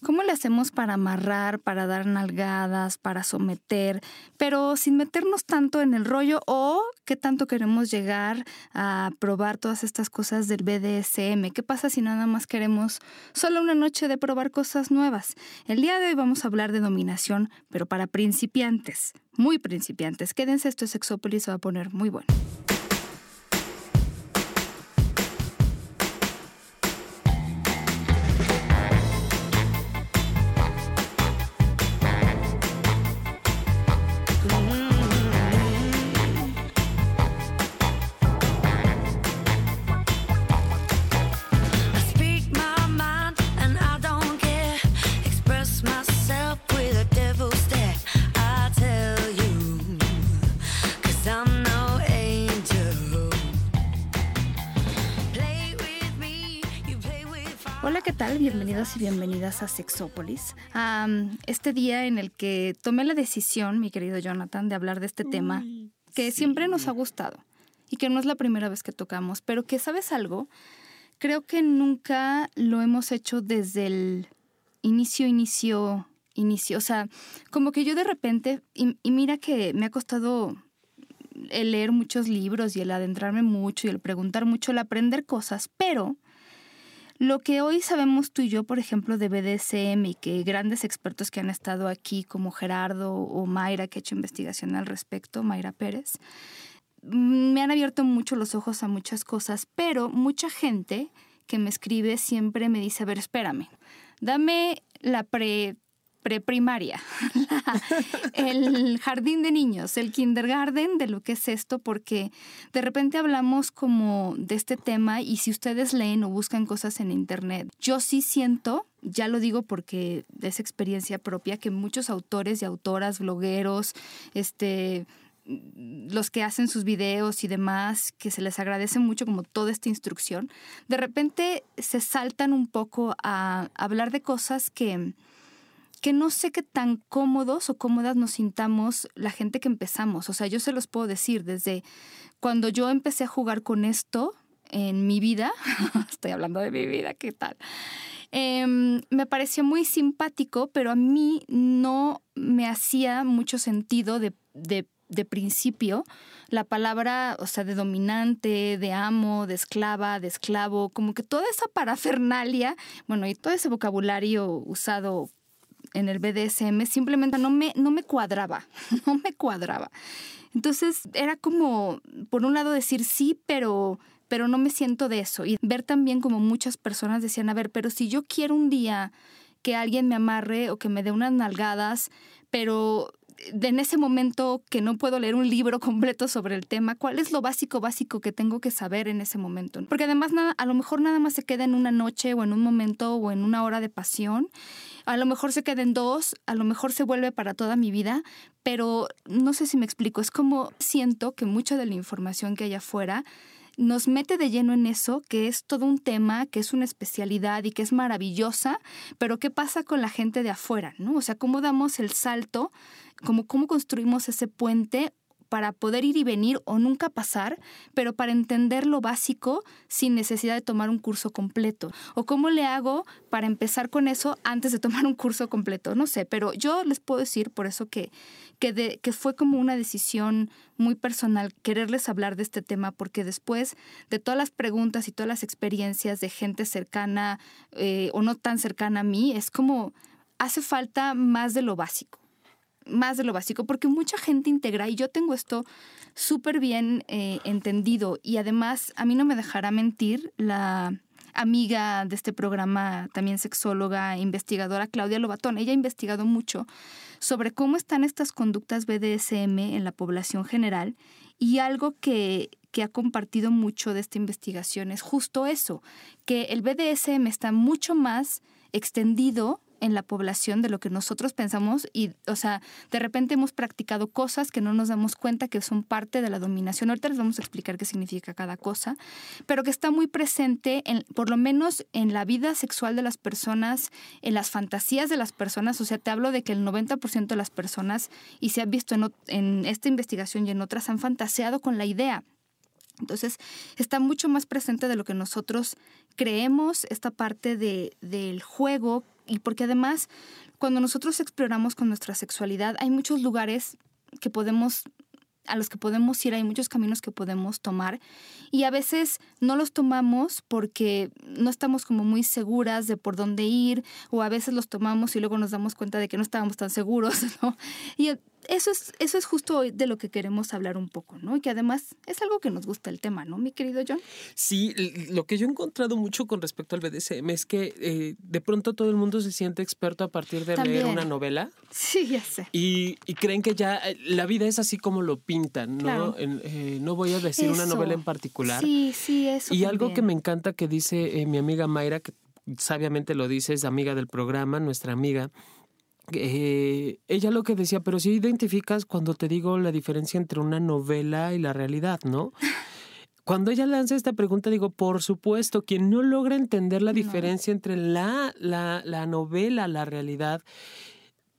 ¿Cómo le hacemos para amarrar, para dar nalgadas, para someter, pero sin meternos tanto en el rollo o qué tanto queremos llegar a probar todas estas cosas del BDSM? ¿Qué pasa si nada más queremos solo una noche de probar cosas nuevas? El día de hoy vamos a hablar de dominación, pero para principiantes, muy principiantes. Quédense, esto es Sexópolis, se va a poner muy bueno. Bienvenidos y bienvenidas a Sexópolis. este día en el que tomé la decisión, mi querido Jonathan, de hablar de este tema que siempre nos ha gustado y que no es la primera vez que tocamos, pero que, ¿sabes algo? Creo que nunca lo hemos hecho desde el inicio, inicio, inicio. O sea, como que yo de repente, y, y mira que me ha costado el leer muchos libros y el adentrarme mucho y el preguntar mucho, el aprender cosas, pero lo que hoy sabemos tú y yo, por ejemplo, de BDSM y que grandes expertos que han estado aquí, como Gerardo o Mayra, que ha hecho investigación al respecto, Mayra Pérez, mm, me han abierto mucho los ojos a muchas cosas, pero mucha gente que me escribe siempre me dice, a ver, espérame, dame la pre preprimaria, el jardín de niños, el kindergarten de lo que es esto, porque de repente hablamos como de este tema y si ustedes leen o buscan cosas en internet, yo sí siento, ya lo digo porque es experiencia propia, que muchos autores y autoras, blogueros, este los que hacen sus videos y demás, que se les agradece mucho como toda esta instrucción, de repente se saltan un poco a hablar de cosas que, que no sé qué tan cómodos o cómodas nos sintamos la gente que empezamos. O sea, yo se los puedo decir, desde cuando yo empecé a jugar con esto en mi vida, estoy hablando de mi vida, ¿qué tal? Em, me pareció muy simpático, pero a mí no me hacía mucho sentido de, de, de principio la palabra, o sea, de dominante, de amo, de esclava, de esclavo, como que toda esa parafernalia, bueno, y todo ese vocabulario usado en el BDSM simplemente no me, no me cuadraba, no me cuadraba. Entonces era como, por un lado, decir sí, pero, pero no me siento de eso. Y ver también como muchas personas decían, a ver, pero si yo quiero un día que alguien me amarre o que me dé unas nalgadas, pero en ese momento que no puedo leer un libro completo sobre el tema, ¿cuál es lo básico, básico que tengo que saber en ese momento? Porque además nada, a lo mejor nada más se queda en una noche o en un momento o en una hora de pasión. A lo mejor se queda en dos, a lo mejor se vuelve para toda mi vida, pero no sé si me explico. Es como siento que mucha de la información que hay afuera nos mete de lleno en eso, que es todo un tema, que es una especialidad y que es maravillosa, pero ¿qué pasa con la gente de afuera? ¿no? O sea, ¿cómo damos el salto? ¿Cómo, cómo construimos ese puente para poder ir y venir o nunca pasar, pero para entender lo básico sin necesidad de tomar un curso completo. ¿O cómo le hago para empezar con eso antes de tomar un curso completo? No sé, pero yo les puedo decir por eso que, que, que fue como una decisión muy personal quererles hablar de este tema, porque después de todas las preguntas y todas las experiencias de gente cercana eh, o no tan cercana a mí, es como hace falta más de lo básico más de lo básico, porque mucha gente integra, y yo tengo esto súper bien eh, entendido, y además a mí no me dejará mentir la amiga de este programa, también sexóloga, investigadora, Claudia Lobatón. Ella ha investigado mucho sobre cómo están estas conductas BDSM en la población general y algo que, que ha compartido mucho de esta investigación es justo eso, que el BDSM está mucho más extendido en la población de lo que nosotros pensamos y, o sea, de repente hemos practicado cosas que no nos damos cuenta que son parte de la dominación. Ahorita les vamos a explicar qué significa cada cosa, pero que está muy presente, en, por lo menos en la vida sexual de las personas, en las fantasías de las personas. O sea, te hablo de que el 90% de las personas, y se ha visto en, en esta investigación y en otras, han fantaseado con la idea entonces, está mucho más presente de lo que nosotros creemos esta parte de, del juego y porque además cuando nosotros exploramos con nuestra sexualidad hay muchos lugares que podemos a los que podemos ir, hay muchos caminos que podemos tomar y a veces no los tomamos porque no estamos como muy seguras de por dónde ir o a veces los tomamos y luego nos damos cuenta de que no estábamos tan seguros, ¿no? Y eso es, eso es justo de lo que queremos hablar un poco, ¿no? Y que además es algo que nos gusta el tema, ¿no, mi querido John? Sí, lo que yo he encontrado mucho con respecto al BDSM es que eh, de pronto todo el mundo se siente experto a partir de leer una novela. Sí, ya sé. Y, creen que ya eh, la vida es así como lo pintan, ¿no? Eh, no voy a decir una novela en particular. Sí, sí, eso. Y algo que me encanta que dice mi amiga Mayra, que sabiamente lo dice, es amiga del programa, nuestra amiga eh, ella lo que decía, pero si identificas cuando te digo la diferencia entre una novela y la realidad, ¿no? Cuando ella lanza esta pregunta, digo, por supuesto, quien no logra entender la diferencia entre la, la, la novela, la realidad,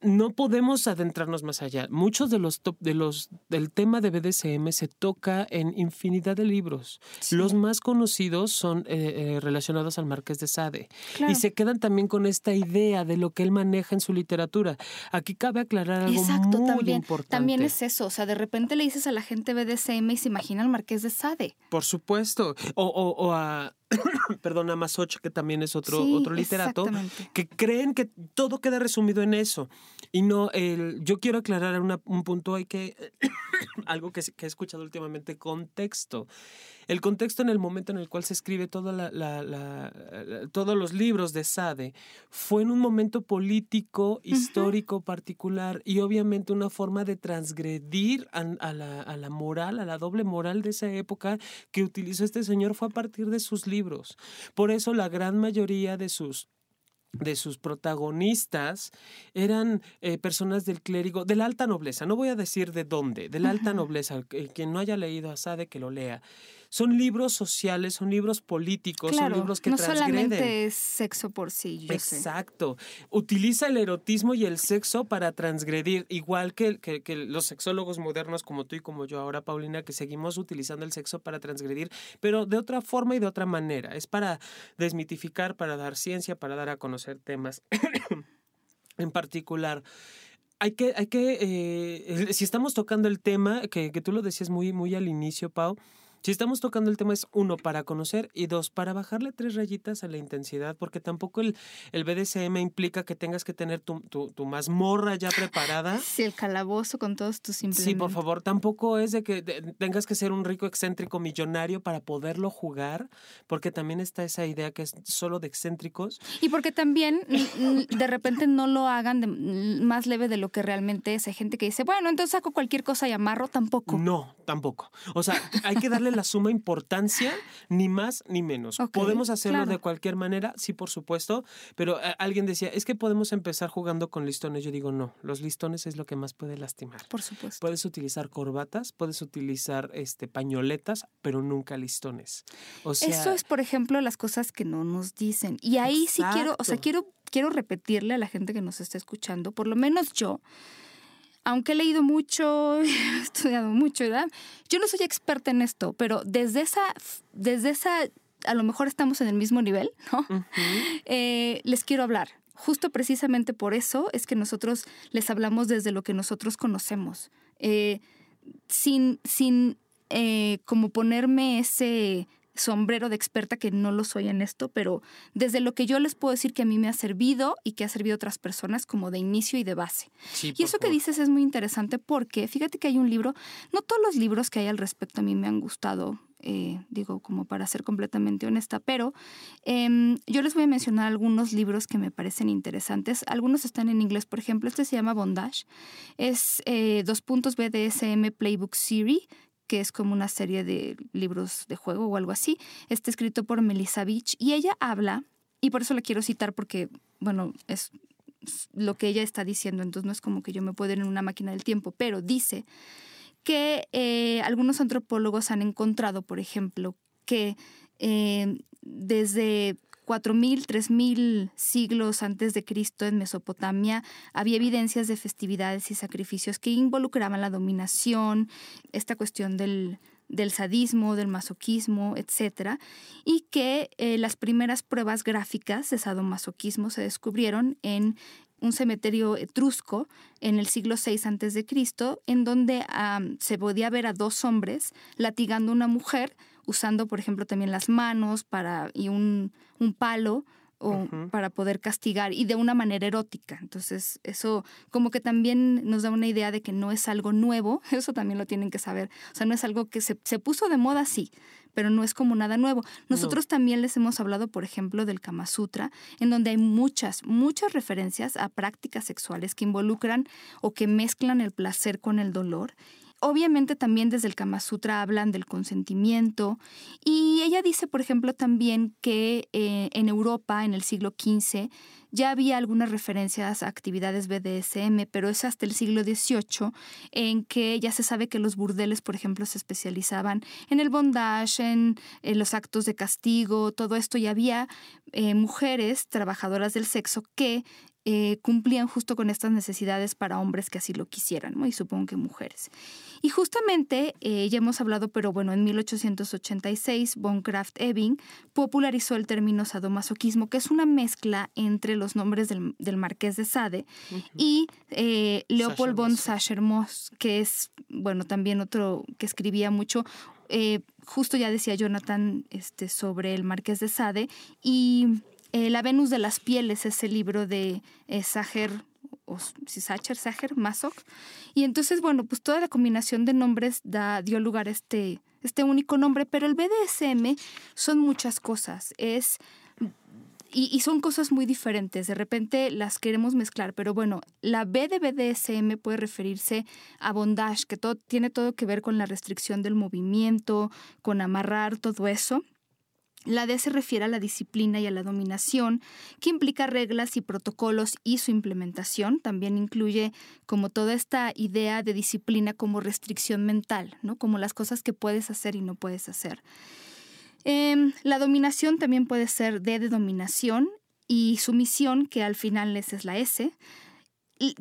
no podemos adentrarnos más allá. Muchos de los, de los del tema de BDSM se toca en infinidad de libros. Los más conocidos son eh, eh, relacionados al Marqués de Sade y se quedan también con esta idea de lo que él maneja en su literatura. Aquí cabe aclarar algo muy también, importante. También es eso, o sea, de repente le dices a la gente BDSM y se imagina al Marqués de Sade. Por supuesto, o, o a perdón, a Masoch, que también es otro, otro literato, que creen que todo queda resumido en eso. Y no, el, yo quiero aclarar un punto, hay que, algo que, que, he escuchado últimamente, contexto. El contexto en el momento en el cual se escribe toda la, todos los libros de Sade fue en un momento político, histórico particular y obviamente una forma de transgredir a, la, a la moral, a la doble moral de esa época que utilizó este señor fue a partir de sus libros. Por eso la gran mayoría de sus de sus protagonistas eran eh, personas del clérigo, de la alta nobleza, no voy a decir de dónde, de la alta nobleza, quien no haya leído a Sade que lo lea son libros sociales, son libros políticos, son libros que no transgreden. solamente es sexo por sí. Yo Exacto. Utiliza el erotismo y el sexo para transgredir, igual que, que, que, los sexólogos modernos como tú y como yo ahora, Paulina, que seguimos utilizando el sexo para transgredir, pero de otra forma y de otra manera. Es para desmitificar, para dar ciencia, para dar a conocer temas. en particular, hay que, hay que eh, si estamos tocando el tema, que, que, tú lo decías muy, muy al inicio, Pau, si estamos tocando el tema es uno, para conocer y dos, para bajarle tres rayitas a la intensidad, porque tampoco el, el BDSM implica que tengas que tener tu, tu, mazmorra ya preparada. Sí, el calabozo con todos tus implementos. Sí, por favor, tampoco es de que tengas que ser un rico excéntrico millonario para poderlo jugar, porque también está esa idea que es solo de excéntricos. Y porque también de repente no lo hagan de, más leve de lo que realmente es. Hay gente que dice, bueno, entonces saco cualquier cosa y amarro, tampoco. No, tampoco. O sea, hay que darle la suma importancia, ni más ni menos. podemos hacerlo de cualquier manera, sí, por supuesto, pero eh, alguien decía, es que podemos empezar jugando con listones. Yo digo, no, los listones es lo que más puede lastimar. Por supuesto. Puedes utilizar corbatas, puedes utilizar este, pañoletas, pero nunca listones. O sea, Eso es, por ejemplo, las cosas que no nos dicen. Y ahí sí quiero, o sea, quiero, quiero repetirle a la gente que nos está escuchando, por lo menos yo, aunque he leído mucho, he estudiado mucho, ¿verdad? Yo no soy experta en esto, pero desde esa, desde esa, a lo mejor estamos en el mismo nivel, ¿no? Eh, les quiero hablar. Justo precisamente por eso es que nosotros les hablamos desde lo que nosotros conocemos, eh, sin, sin eh, como ponerme ese sombrero de experta que no lo soy en esto, pero desde lo que yo les puedo decir que a mí me ha servido y que ha servido a otras personas como de inicio y de base. y eso que dices es muy interesante porque fíjate que hay un libro, no todos los libros que hay al respecto a mí me han gustado, eh, digo como para ser completamente honesta, pero em, yo les voy a mencionar algunos libros que me parecen interesantes. Algunos están en inglés, por ejemplo, este se llama Bondage, es eh, dos puntos BDSM Playbook Series que es como una serie de libros de juego o algo así. Está escrito por Melissa Beach y ella habla, y por eso la quiero citar porque, bueno, es lo que ella está diciendo, entonces no es como que yo me pueda ir en una máquina del tiempo, pero dice que eh, algunos antropólogos han encontrado, por ejemplo, que eh, desde 4.000, 3.000 siglos antes de Cristo en Mesopotamia había evidencias de festividades y sacrificios que involucraban la dominación, esta cuestión del, del sadismo, del masoquismo, etc. Y que eh, las primeras pruebas gráficas de sadomasoquismo se descubrieron en un cementerio etrusco en el siglo VI a.C., en donde se podía ver a dos hombres latigando a una mujer, usando, por ejemplo, también las manos para, y un, un palo o para poder castigar y de una manera erótica. Entonces, eso como que también nos da una idea de que no es algo nuevo, eso también lo tienen que saber. O sea, no es algo que se, se puso de moda, sí, pero no es como nada nuevo. Nosotros también les hemos hablado, por ejemplo, del Kama Sutra, en donde hay muchas, muchas referencias a prácticas sexuales que involucran o que mezclan el placer con el dolor obviamente también desde el Kama Sutra hablan del consentimiento y ella dice, por ejemplo, también que eh, en Europa en el siglo XV ya había algunas referencias a actividades BDSM, pero es hasta el siglo XVIII en que ya se sabe que los burdeles, por ejemplo, se especializaban en el bondage, en, los actos de castigo, todo esto, y había eh, mujeres trabajadoras del sexo que eh, cumplían justo con estas necesidades para hombres que así lo quisieran, y supongo que mujeres. Y justamente, eh, ya hemos hablado, pero bueno, en 1886, von Kraft Ebing popularizó el término sadomasoquismo, que es una mezcla entre los nombres del, marqués de Sade y eh, Leopold von Sacher-Moss, que es, bueno, también otro que escribía mucho. justo ya decía Jonathan este, sobre el marqués de Sade y eh, la Venus de las Pieles es el libro de eh, Sacher, o si Sacher, Sacher, Masok. Y entonces, bueno, pues toda la combinación de nombres da, dio lugar a este, este único nombre, pero el BDSM son muchas cosas. Es y, son cosas muy diferentes. De repente las queremos mezclar, pero bueno, la B de BDSM puede referirse a bondage, que todo, tiene todo que ver con la restricción del movimiento, con amarrar, todo eso. La D se refiere a la disciplina y a la dominación, que implica reglas y protocolos y su implementación. También incluye como toda esta idea de disciplina como restricción mental, ¿no? como las cosas que puedes hacer y no puedes hacer. Em, la dominación también puede ser D de dominación y sumisión, que al final es la S,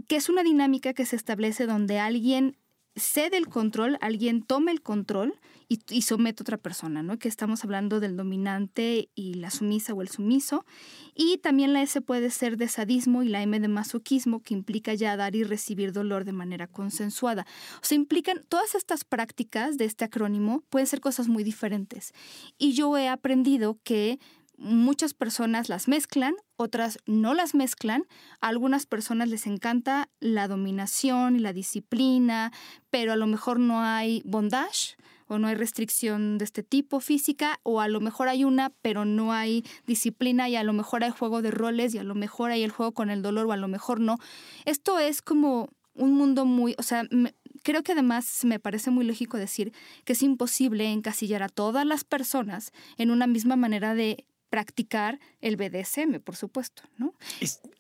que es una dinámica que se establece donde alguien cede el control, alguien toma el control y, somete a otra persona, ¿no? Que estamos hablando del dominante y la sumisa o el sumiso. Y también la S puede ser de sadismo y la M de masoquismo, que implica ya dar y recibir dolor de manera consensuada. O sea, implican todas estas prácticas de este acrónimo pueden ser cosas muy diferentes. Y yo he aprendido que muchas personas las mezclan, otras no las mezclan. A algunas personas les encanta la dominación y la disciplina, pero a lo mejor no hay bondage o no hay restricción de este tipo física, o a lo mejor hay una, pero no hay disciplina y a lo mejor hay juego de roles y a lo mejor hay el juego con el dolor o a lo mejor no. Esto es como un mundo muy, o sea, creo que además me parece muy lógico decir que es imposible encasillar a todas las personas en una misma manera de practicar el BDSM, por supuesto, ¿no?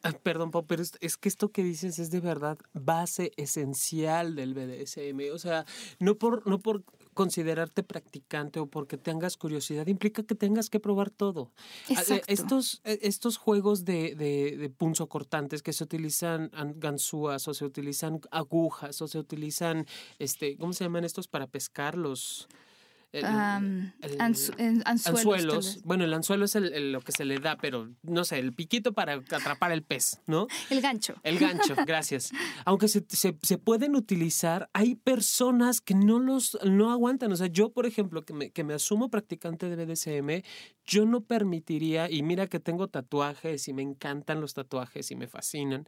Ah, perdón, pero es, que esto que dices es de verdad base esencial del BDSM. O sea, no por, no por considerarte practicante o porque tengas curiosidad, implica que tengas que probar todo. Ah, eh, estos, eh, estos juegos de, de, de punzo cortantes que se utilizan ganzúas o se utilizan agujas o se utilizan, este, ¿cómo se llaman estos para pescar los? Anzuelos. Bueno, el anzuelo es lo que se le da, pero no sé, el piquito para atrapar el pez, ¿no? El gancho. El gancho, gracias. Aunque se, pueden utilizar, hay personas que no los no aguantan. O sea, yo, por ejemplo, que me, que me asumo practicante de BDSM, yo no permitiría, y mira que tengo tatuajes y me encantan los tatuajes y me fascinan,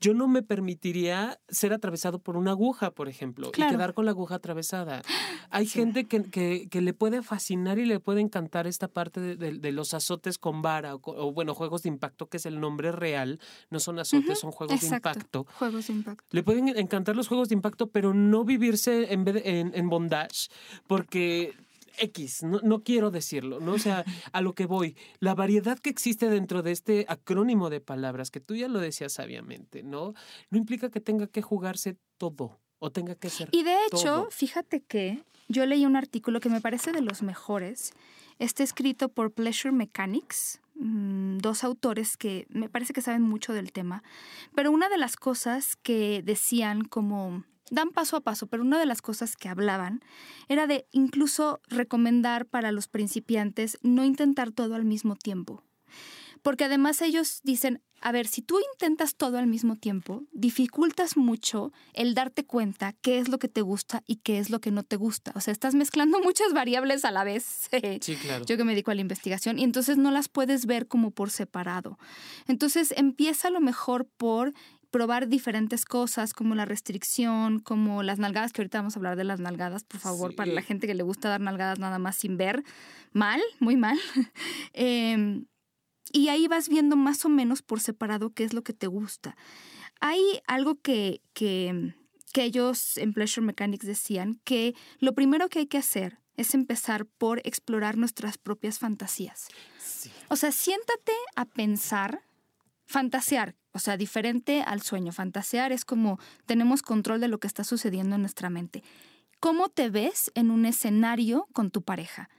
yo no me permitiría ser atravesado por una aguja, por ejemplo, y quedar con la aguja atravesada. Hay gente que, que, le puede fascinar y le puede encantar esta parte de, los azotes con vara, o, bueno, juegos de impacto, que es el nombre real, no son azotes, son juegos de impacto. Juegos de impacto. Le pueden encantar los juegos de impacto, pero no vivirse en, en, en bondage, porque X, no, quiero decirlo, ¿no? O sea, a lo que voy, la variedad que existe dentro de este acrónimo de palabras, que tú ya lo decías sabiamente, ¿no? No implica que tenga que jugarse todo o tenga que ser. Y de hecho, fíjate que yo leí un artículo que me parece de los mejores. Está escrito por Pleasure Mechanics, mm, dos autores que me parece que saben mucho del tema. Pero una de las cosas que decían como dan paso a paso, pero una de las cosas que hablaban era de incluso recomendar para los principiantes no intentar todo al mismo tiempo. Porque además ellos dicen, a ver, si tú intentas todo al mismo tiempo, dificultas mucho el darte cuenta qué es lo que te gusta y qué es lo que no te gusta. O sea, estás mezclando muchas variables a la vez. Sí, claro. Yo que me dedico a la investigación y entonces no las puedes ver como por separado. Entonces empieza a lo mejor por probar diferentes cosas como la restricción, como las nalgadas, que ahorita vamos a hablar de las nalgadas, por favor, para la gente que le gusta dar nalgadas nada más sin ver, mal, muy mal. Em, y ahí vas viendo más o menos por separado qué es lo que te gusta. Hay algo que, que, que ellos en Pleasure Mechanics decían, que lo primero que hay que hacer es empezar por explorar nuestras propias fantasías. O sea, siéntate a pensar, fantasear, o sea, diferente al sueño. Fantasear es como tenemos control de lo que está sucediendo en nuestra mente. ¿Cómo te ves en un escenario con tu pareja?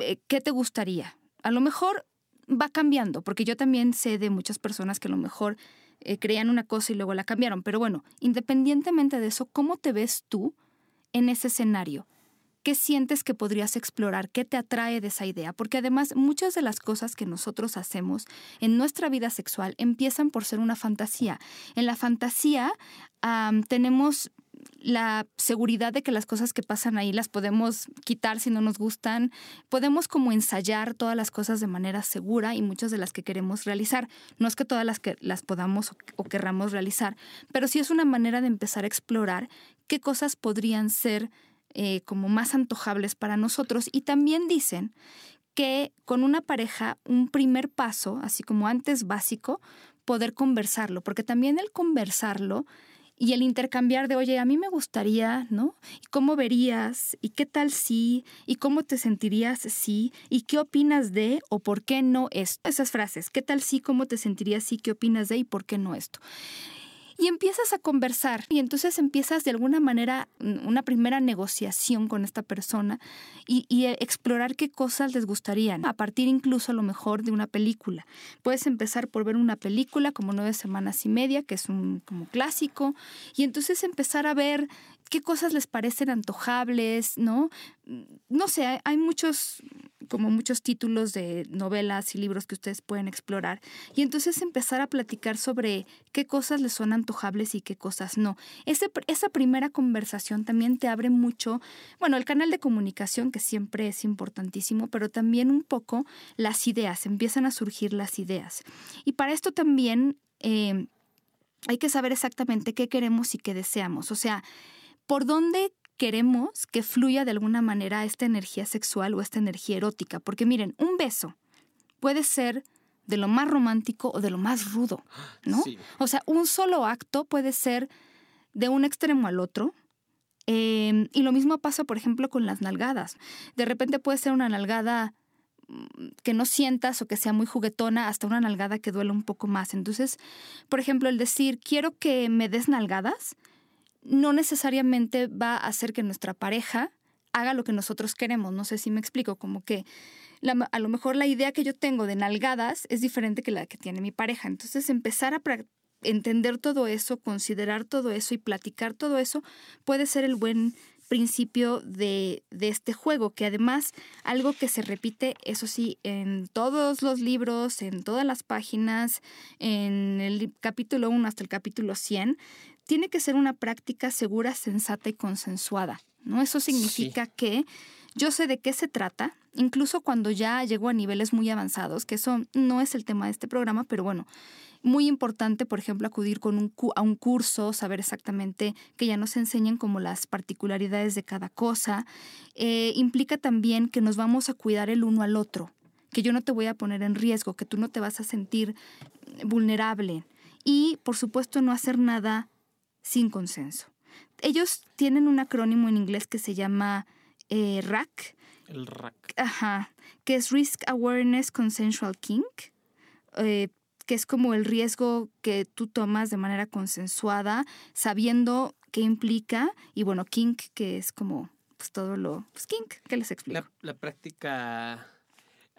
Eh, ¿Qué te gustaría? A lo mejor va cambiando, porque yo también sé de muchas personas que a lo mejor eh, creían una cosa y luego la cambiaron. Pero bueno, independientemente de eso, ¿cómo te ves tú en ese escenario? ¿Qué sientes que podrías explorar? ¿Qué te atrae de esa idea? Porque además muchas de las cosas que nosotros hacemos en nuestra vida sexual empiezan por ser una fantasía. En la fantasía tenemos la seguridad de que las cosas que pasan ahí las podemos quitar si no nos gustan. Podemos como ensayar todas las cosas de manera segura y muchas de las que queremos realizar. No es que todas las que las podamos o, querramos realizar, pero sí es una manera de empezar a explorar qué cosas podrían ser eh, como más antojables para nosotros. Y también dicen que con una pareja un primer paso, así como antes básico, poder conversarlo, porque también el conversarlo y el intercambiar de, oye, a mí me gustaría, ¿no? ¿Y cómo verías? ¿Y qué tal si? ¿Y cómo te sentirías si? ¿Y qué opinas de o por qué no esto? Esas frases, ¿qué tal si? ¿Cómo te sentirías si? ¿Qué opinas de y por qué no esto? Y empiezas a conversar y entonces empiezas de alguna manera mm, una primera negociación con esta persona y, eh, explorar qué cosas les gustarían, a partir incluso a lo mejor de una película. Puedes empezar por ver una película como Nueve Semanas y Media, que es un como clásico, y entonces empezar a ver qué cosas les parecen antojables, ¿no? No sé, hay muchos como muchos títulos de novelas y libros que ustedes pueden explorar y entonces empezar a platicar sobre qué cosas les son antojables y qué cosas no. esa primera conversación también te abre mucho, bueno, el canal de comunicación que siempre es importantísimo, pero también un poco las ideas, empiezan a surgir las ideas. Y para esto también eh, hay que saber exactamente qué queremos y qué deseamos, o sea, por dónde queremos que fluya de alguna manera esta energía sexual o esta energía erótica. Porque miren, un beso puede ser de lo más romántico o de lo más rudo, ¿no? O sea, un solo acto puede ser de un extremo al otro. Em, y lo mismo pasa, por ejemplo, con las nalgadas. De repente puede ser una nalgada mm, que no sientas o que sea muy juguetona hasta una nalgada que duele un poco más. Entonces, por ejemplo, el decir, quiero que me des nalgadas, no necesariamente va a hacer que nuestra pareja haga lo que nosotros queremos. No sé si me explico, como que a lo mejor la idea que yo tengo de nalgadas es diferente que la que tiene mi pareja. Entonces empezar a entender todo eso, considerar todo eso y platicar todo eso puede ser el buen principio de, de, este juego, que además algo que se repite, eso sí, en todos los libros, en todas las páginas, en el capítulo 1 hasta el capítulo 100, tiene que ser una práctica segura, sensata y consensuada. ¿no? Eso significa que yo sé de qué se trata, incluso cuando ya llego a niveles muy avanzados, que eso no es el tema de este programa, pero bueno, muy importante, por ejemplo, acudir con un, a un curso, saber exactamente que ya nos enseñen como las particularidades de cada cosa. Eh, implica también que nos vamos a cuidar el uno al otro, que yo no te voy a poner en riesgo, que tú no te vas a sentir vulnerable. Y, por supuesto, no hacer nada sin consenso. Ellos tienen un acrónimo en inglés que se llama eh, RAC. El RAC. Ajá, que es Risk Awareness Consensual Kink, eh, que es como el riesgo que tú tomas de manera consensuada, sabiendo qué implica, y bueno, kink, que es como pues, todo lo... Pues kink, ¿qué les explico? La, práctica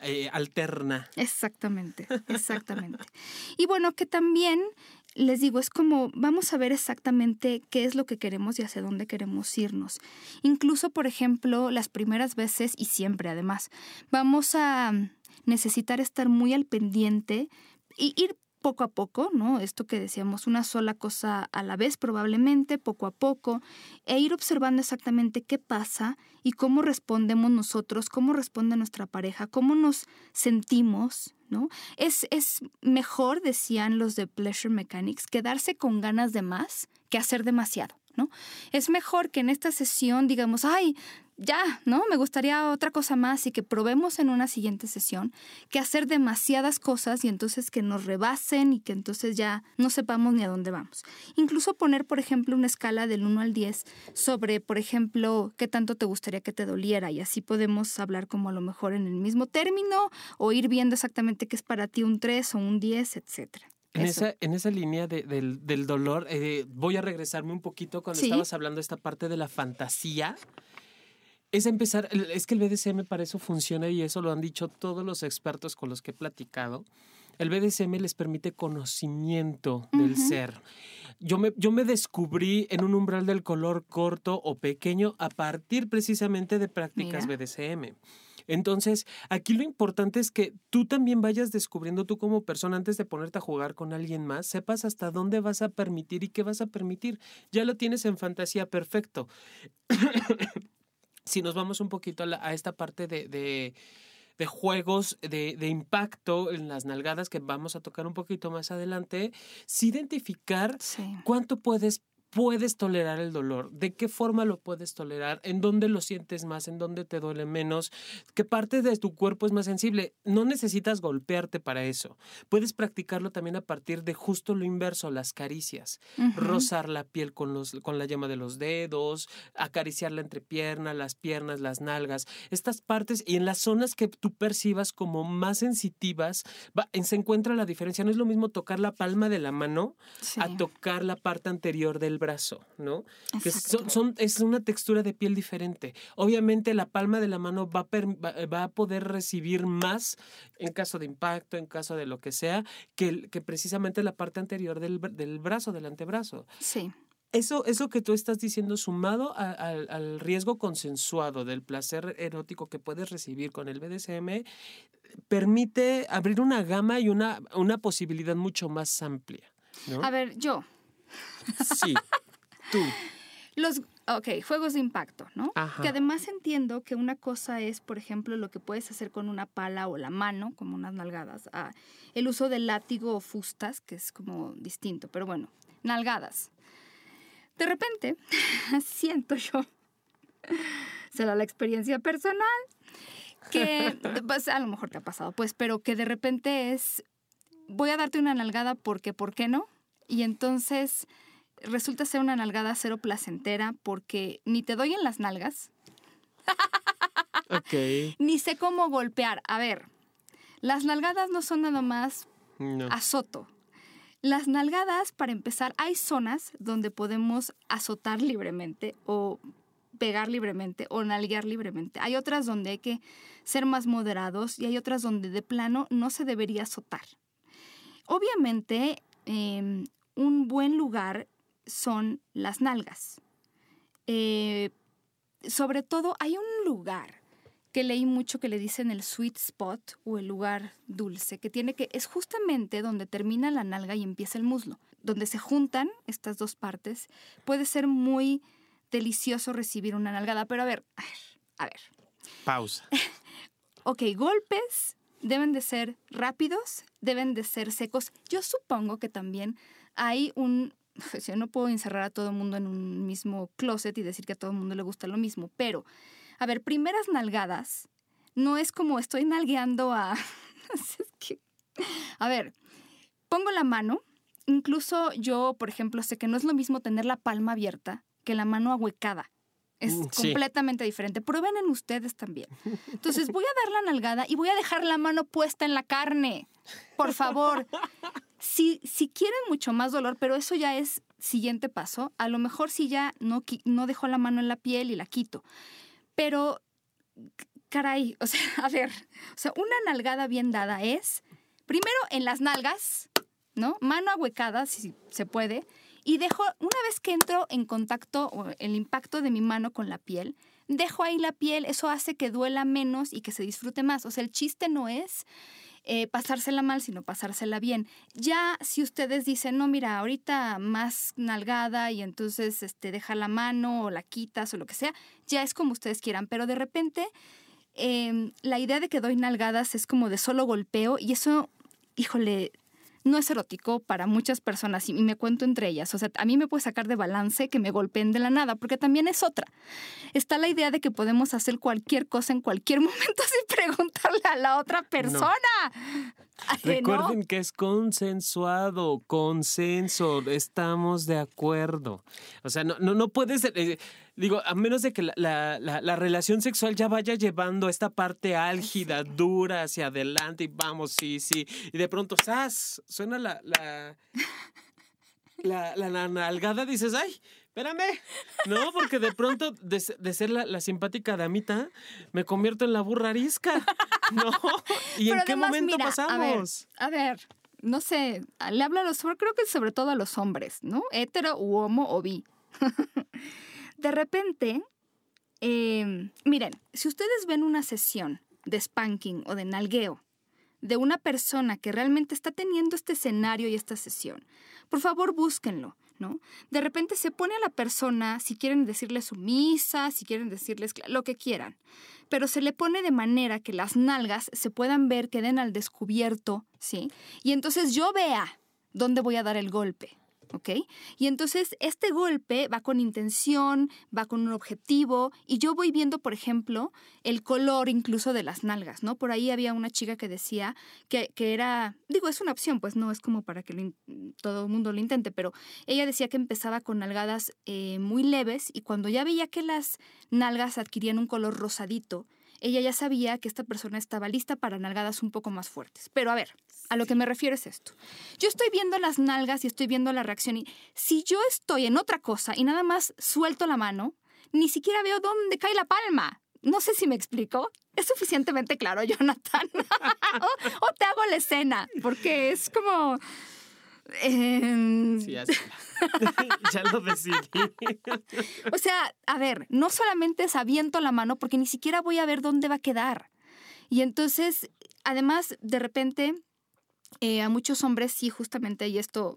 eh, alterna. Exactamente, exactamente. y bueno, que también les digo, es como vamos a ver exactamente qué es lo que queremos y hacia dónde queremos irnos. Incluso, por ejemplo, las primeras veces y siempre además, vamos a necesitar estar muy al pendiente y ir poco a poco, ¿no? Esto que decíamos, una sola cosa a la vez probablemente, poco a poco, e ir observando exactamente qué pasa y cómo respondemos nosotros, cómo responde nuestra pareja, cómo nos sentimos, ¿no? Es, es mejor, decían los de Pleasure Mechanics, quedarse con ganas de más que hacer demasiado. ¿No? Es mejor que en esta sesión digamos, ay, ya, ¿no? Me gustaría otra cosa más y que probemos en una siguiente sesión que hacer demasiadas cosas y entonces que nos rebasen y que entonces ya no sepamos ni a dónde vamos. Incluso poner, por ejemplo, una escala del 1 al 10 sobre, por ejemplo, qué tanto te gustaría que te doliera y así podemos hablar como a lo mejor en el mismo término o ir viendo exactamente qué es para ti un 3 o un 10, etcétera. En esa, en esa línea del, dolor, eh, voy a regresarme un poquito cuando estabas hablando de esta parte de la fantasía es empezar, es que el BDSM para eso funciona y eso lo han dicho todos los expertos con los que he platicado. El BDSM les permite conocimiento del ser. Yo me, yo me descubrí en un umbral del color corto o pequeño a partir precisamente de prácticas BDSM. Entonces, aquí lo importante es que tú también vayas descubriendo tú como persona antes de ponerte a jugar con alguien más, sepas hasta dónde vas a permitir y qué vas a permitir. Ya lo tienes en fantasía perfecto. si nos vamos un poquito a, esta parte de, juegos de, impacto en las nalgadas que vamos a tocar un poquito más adelante, sí identificar cuánto puedes puedes tolerar el dolor, de qué forma lo puedes tolerar, en dónde lo sientes más, en dónde te duele menos, qué parte de tu cuerpo es más sensible. No necesitas golpearte para eso. Puedes practicarlo también a partir de justo lo inverso, las caricias. Rozar la piel con, los, con la yema de los dedos, acariciar la entrepierna, las piernas, las nalgas. Estas partes y en las zonas que tú percibas como más sensitivas, se encuentra la diferencia. No es lo mismo tocar la palma de la mano a tocar la parte anterior del brazo, ¿no? Que son, es una textura de piel diferente. Obviamente la palma de la mano va a, va a poder recibir más en caso de impacto, en caso de lo que sea, que, que precisamente la parte anterior del, del brazo, del antebrazo. Sí. Eso, eso que tú estás diciendo sumado al riesgo consensuado del placer erótico que puedes recibir con el BDSM, permite abrir una gama y una, una posibilidad mucho más amplia. A ver, yo, Sí, tú. Los, ok, juegos de impacto, ¿no? Que además entiendo que una cosa es, por ejemplo, lo que puedes hacer con una pala o la mano, como unas nalgadas. el uso del látigo o fustas, que es como distinto, pero bueno, nalgadas. De repente, siento yo, será la experiencia personal, que pues, a lo mejor te ha pasado, pues, pero que de repente es, voy a darte una nalgada porque, ¿por qué no? Y entonces resulta ser una nalgada cero placentera porque ni te doy en las nalgas. Ni sé cómo golpear. A ver, las nalgadas no son nada más azoto. Las nalgadas, para empezar, hay zonas donde podemos azotar libremente o pegar libremente o nalguear libremente. Hay otras donde hay que ser más moderados y hay otras donde de plano no se debería azotar. Obviamente, em, un buen lugar son las nalgas. Eh, sobre todo hay un lugar que leí mucho que le dicen el sweet spot o el lugar dulce, que tiene que es justamente donde termina la nalga y empieza el muslo, donde se juntan estas dos partes. Puede ser muy delicioso recibir una nalgada, pero a ver, a ver, a ver. Pausa. ok, golpes deben de ser rápidos, deben de ser secos. Yo supongo que también hay un... Yo no puedo encerrar a todo el mundo en un mismo closet y decir que a todo el mundo le gusta lo mismo, pero, a ver, primeras nalgadas, no es como estoy nalgueando a... A ver, pongo la mano, incluso yo, por ejemplo, sé que no es lo mismo tener la palma abierta que la mano ahuecada. Es mm, completamente diferente. Prueben en ustedes también. Entonces voy a dar la nalgada y voy a dejar la mano puesta en la carne. Por favor. Si, si quieren mucho más dolor, pero eso ya es siguiente paso, a lo mejor si ya no, no dejo la mano en la piel y la quito. Pero, caray, o sea, a ver, o sea, una nalgada bien dada es, primero en las nalgas, ¿no? Mano ahuecada, si se puede, y dejo, una vez que entro en contacto, o el impacto de mi mano con la piel, dejo ahí la piel, eso hace que duela menos y que se disfrute más. O sea, el chiste no es eh, pasársela mal, sino pasársela bien. Ya si ustedes dicen, no, mira, ahorita más nalgada y entonces este, deja la mano o la quitas o lo que sea, ya es como ustedes quieran, pero de repente em, la idea de que doy nalgadas es como de solo golpeo y eso, híjole, no es erótico para muchas personas y me cuento entre ellas. O sea, a mí me puede sacar de balance que me golpeen de la nada, porque también es otra. Está la idea de que podemos hacer cualquier cosa en cualquier momento sin preguntarle a la otra persona. Recuerden que es consensuado, consenso, estamos de acuerdo. O sea, no, no, no puedes... Eh, digo, a menos de que la, la, relación sexual ya vaya llevando esta parte álgida, dura hacia adelante y vamos, sí, sí. Y de pronto, ¡zas! Suena la, la, la, la, nalgada, dices, ¡ay! Espérame, no, porque de pronto de, ser la, simpática damita me convierto en la burra arisca, ¿no? ¿Y en qué momento pasamos? A ver, no sé, le hablo a los, creo que sobre todo a los hombres, ¿no? Hetero u homo o bi. De repente, em, miren, si ustedes ven una sesión de spanking o de nalgueo de una persona que realmente está teniendo este escenario y esta sesión, por favor búsquenlo, ¿no? De repente se pone a la persona, si quieren decirle sumisa, si quieren decirles lo que quieran, pero se le pone de manera que las nalgas se puedan ver, queden al descubierto, ¿sí? Y entonces yo vea dónde voy a dar el golpe, ¿ok? Y entonces este golpe va con intención, va con un objetivo, y yo voy viendo, por ejemplo, el color incluso de las nalgas, ¿no? Por ahí había una chica que decía que, era, digo, es una opción, pues no es como para que todo el mundo lo intente, pero ella decía que empezaba con nalgadas eh, muy leves y cuando ya veía que las nalgas adquirían un color rosadito, ella ya sabía que esta persona estaba lista para nalgadas un poco más fuertes. Pero a ver, a lo que me refiero es esto. Yo estoy viendo las nalgas y estoy viendo la reacción y si yo estoy en otra cosa y nada más suelto la mano, ni siquiera veo dónde cae la palma. No sé si me explico. ¿Es suficientemente claro, Jonathan? o, te hago la escena, porque es como... Em, sí, ya, ya lo decidí. o sea, a ver, no solamente es aviento la mano porque ni siquiera voy a ver dónde va a quedar. Y entonces, además, de repente, eh, a muchos hombres sí, justamente, y esto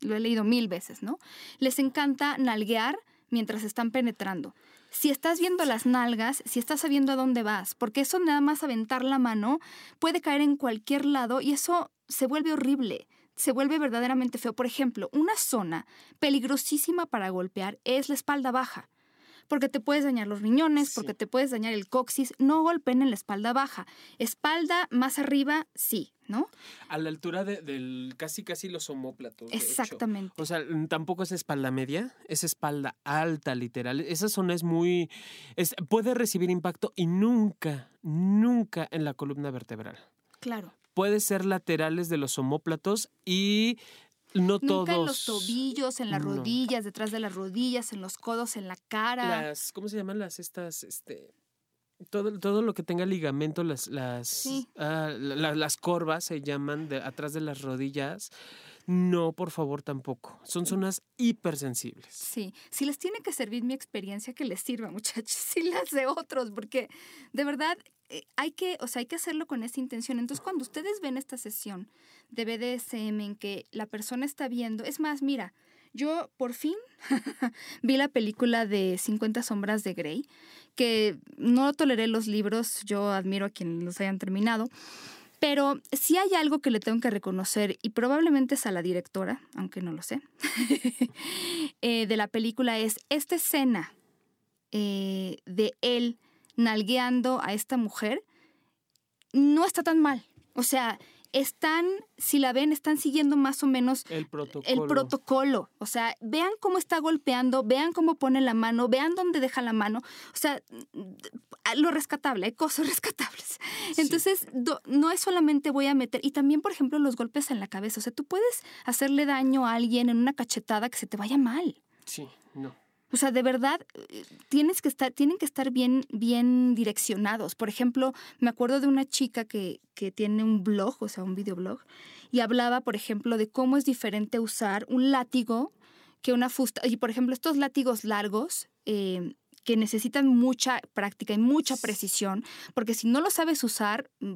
lo he leído mil veces, ¿no? Les encanta nalguear mientras están penetrando. Si estás viendo las nalgas, si estás sabiendo a dónde vas, porque eso nada más aventar la mano puede caer en cualquier lado y eso se vuelve horrible se vuelve verdaderamente feo. Por ejemplo, una zona peligrosísima para golpear es la espalda baja. Porque te puedes dañar los riñones, porque te puedes dañar el coxis. No golpeen en la espalda baja. Espalda más arriba, sí, ¿no? A la altura del casi casi los homóplatos. Exactamente. O sea, tampoco es espalda media, es espalda alta, literal. Esa zona es muy. puede recibir impacto y nunca, nunca en la columna vertebral. Claro puede ser laterales de los homóplatos y no todos. en los tobillos, en las rodillas, detrás de las rodillas, en los codos, en la cara. Las, ¿cómo se llaman las estas, este, todo, todo lo que tenga ligamento, las, las, ah, las corvas se llaman de, atrás de las rodillas. No, por favor, tampoco. Son zonas hipersensibles. Sí, si les tiene que servir mi experiencia, que les sirva, muchachos, si las de otros, porque de verdad eh, hay que, o sea, hay que hacerlo con esa intención. Entonces, cuando ustedes ven esta sesión de BDSM en que la persona está viendo, es más, mira, yo por fin vi la película de 50 sombras de Grey, que no toleré los libros, yo admiro a quienes los hayan terminado, pero si hay algo que le tengo que reconocer, y probablemente es a la directora, aunque no lo sé, eh, de la película es esta escena eh, de él nalgueando a esta mujer, no está tan mal. O sea, están, si la ven, están siguiendo más o menos el protocolo. el protocolo. O sea, vean cómo está golpeando, vean cómo pone la mano, vean dónde deja la mano. O sea, lo rescatable, hay cosas rescatables. Entonces, no es solamente voy a meter, y también, por ejemplo, los golpes en la cabeza. O sea, tú puedes hacerle daño a alguien en una cachetada que se te vaya mal. Sí, no. O sea, de verdad, eh, tienes que estar, tienen que estar bien, bien direccionados. Por ejemplo, me acuerdo de una chica que, que tiene un blog, o sea, un videoblog, y hablaba, por ejemplo, de cómo es diferente usar un látigo que una fusta. Y, por ejemplo, estos látigos largos, eh, que necesitan mucha práctica y mucha precisión, porque si no lo sabes usar, mm,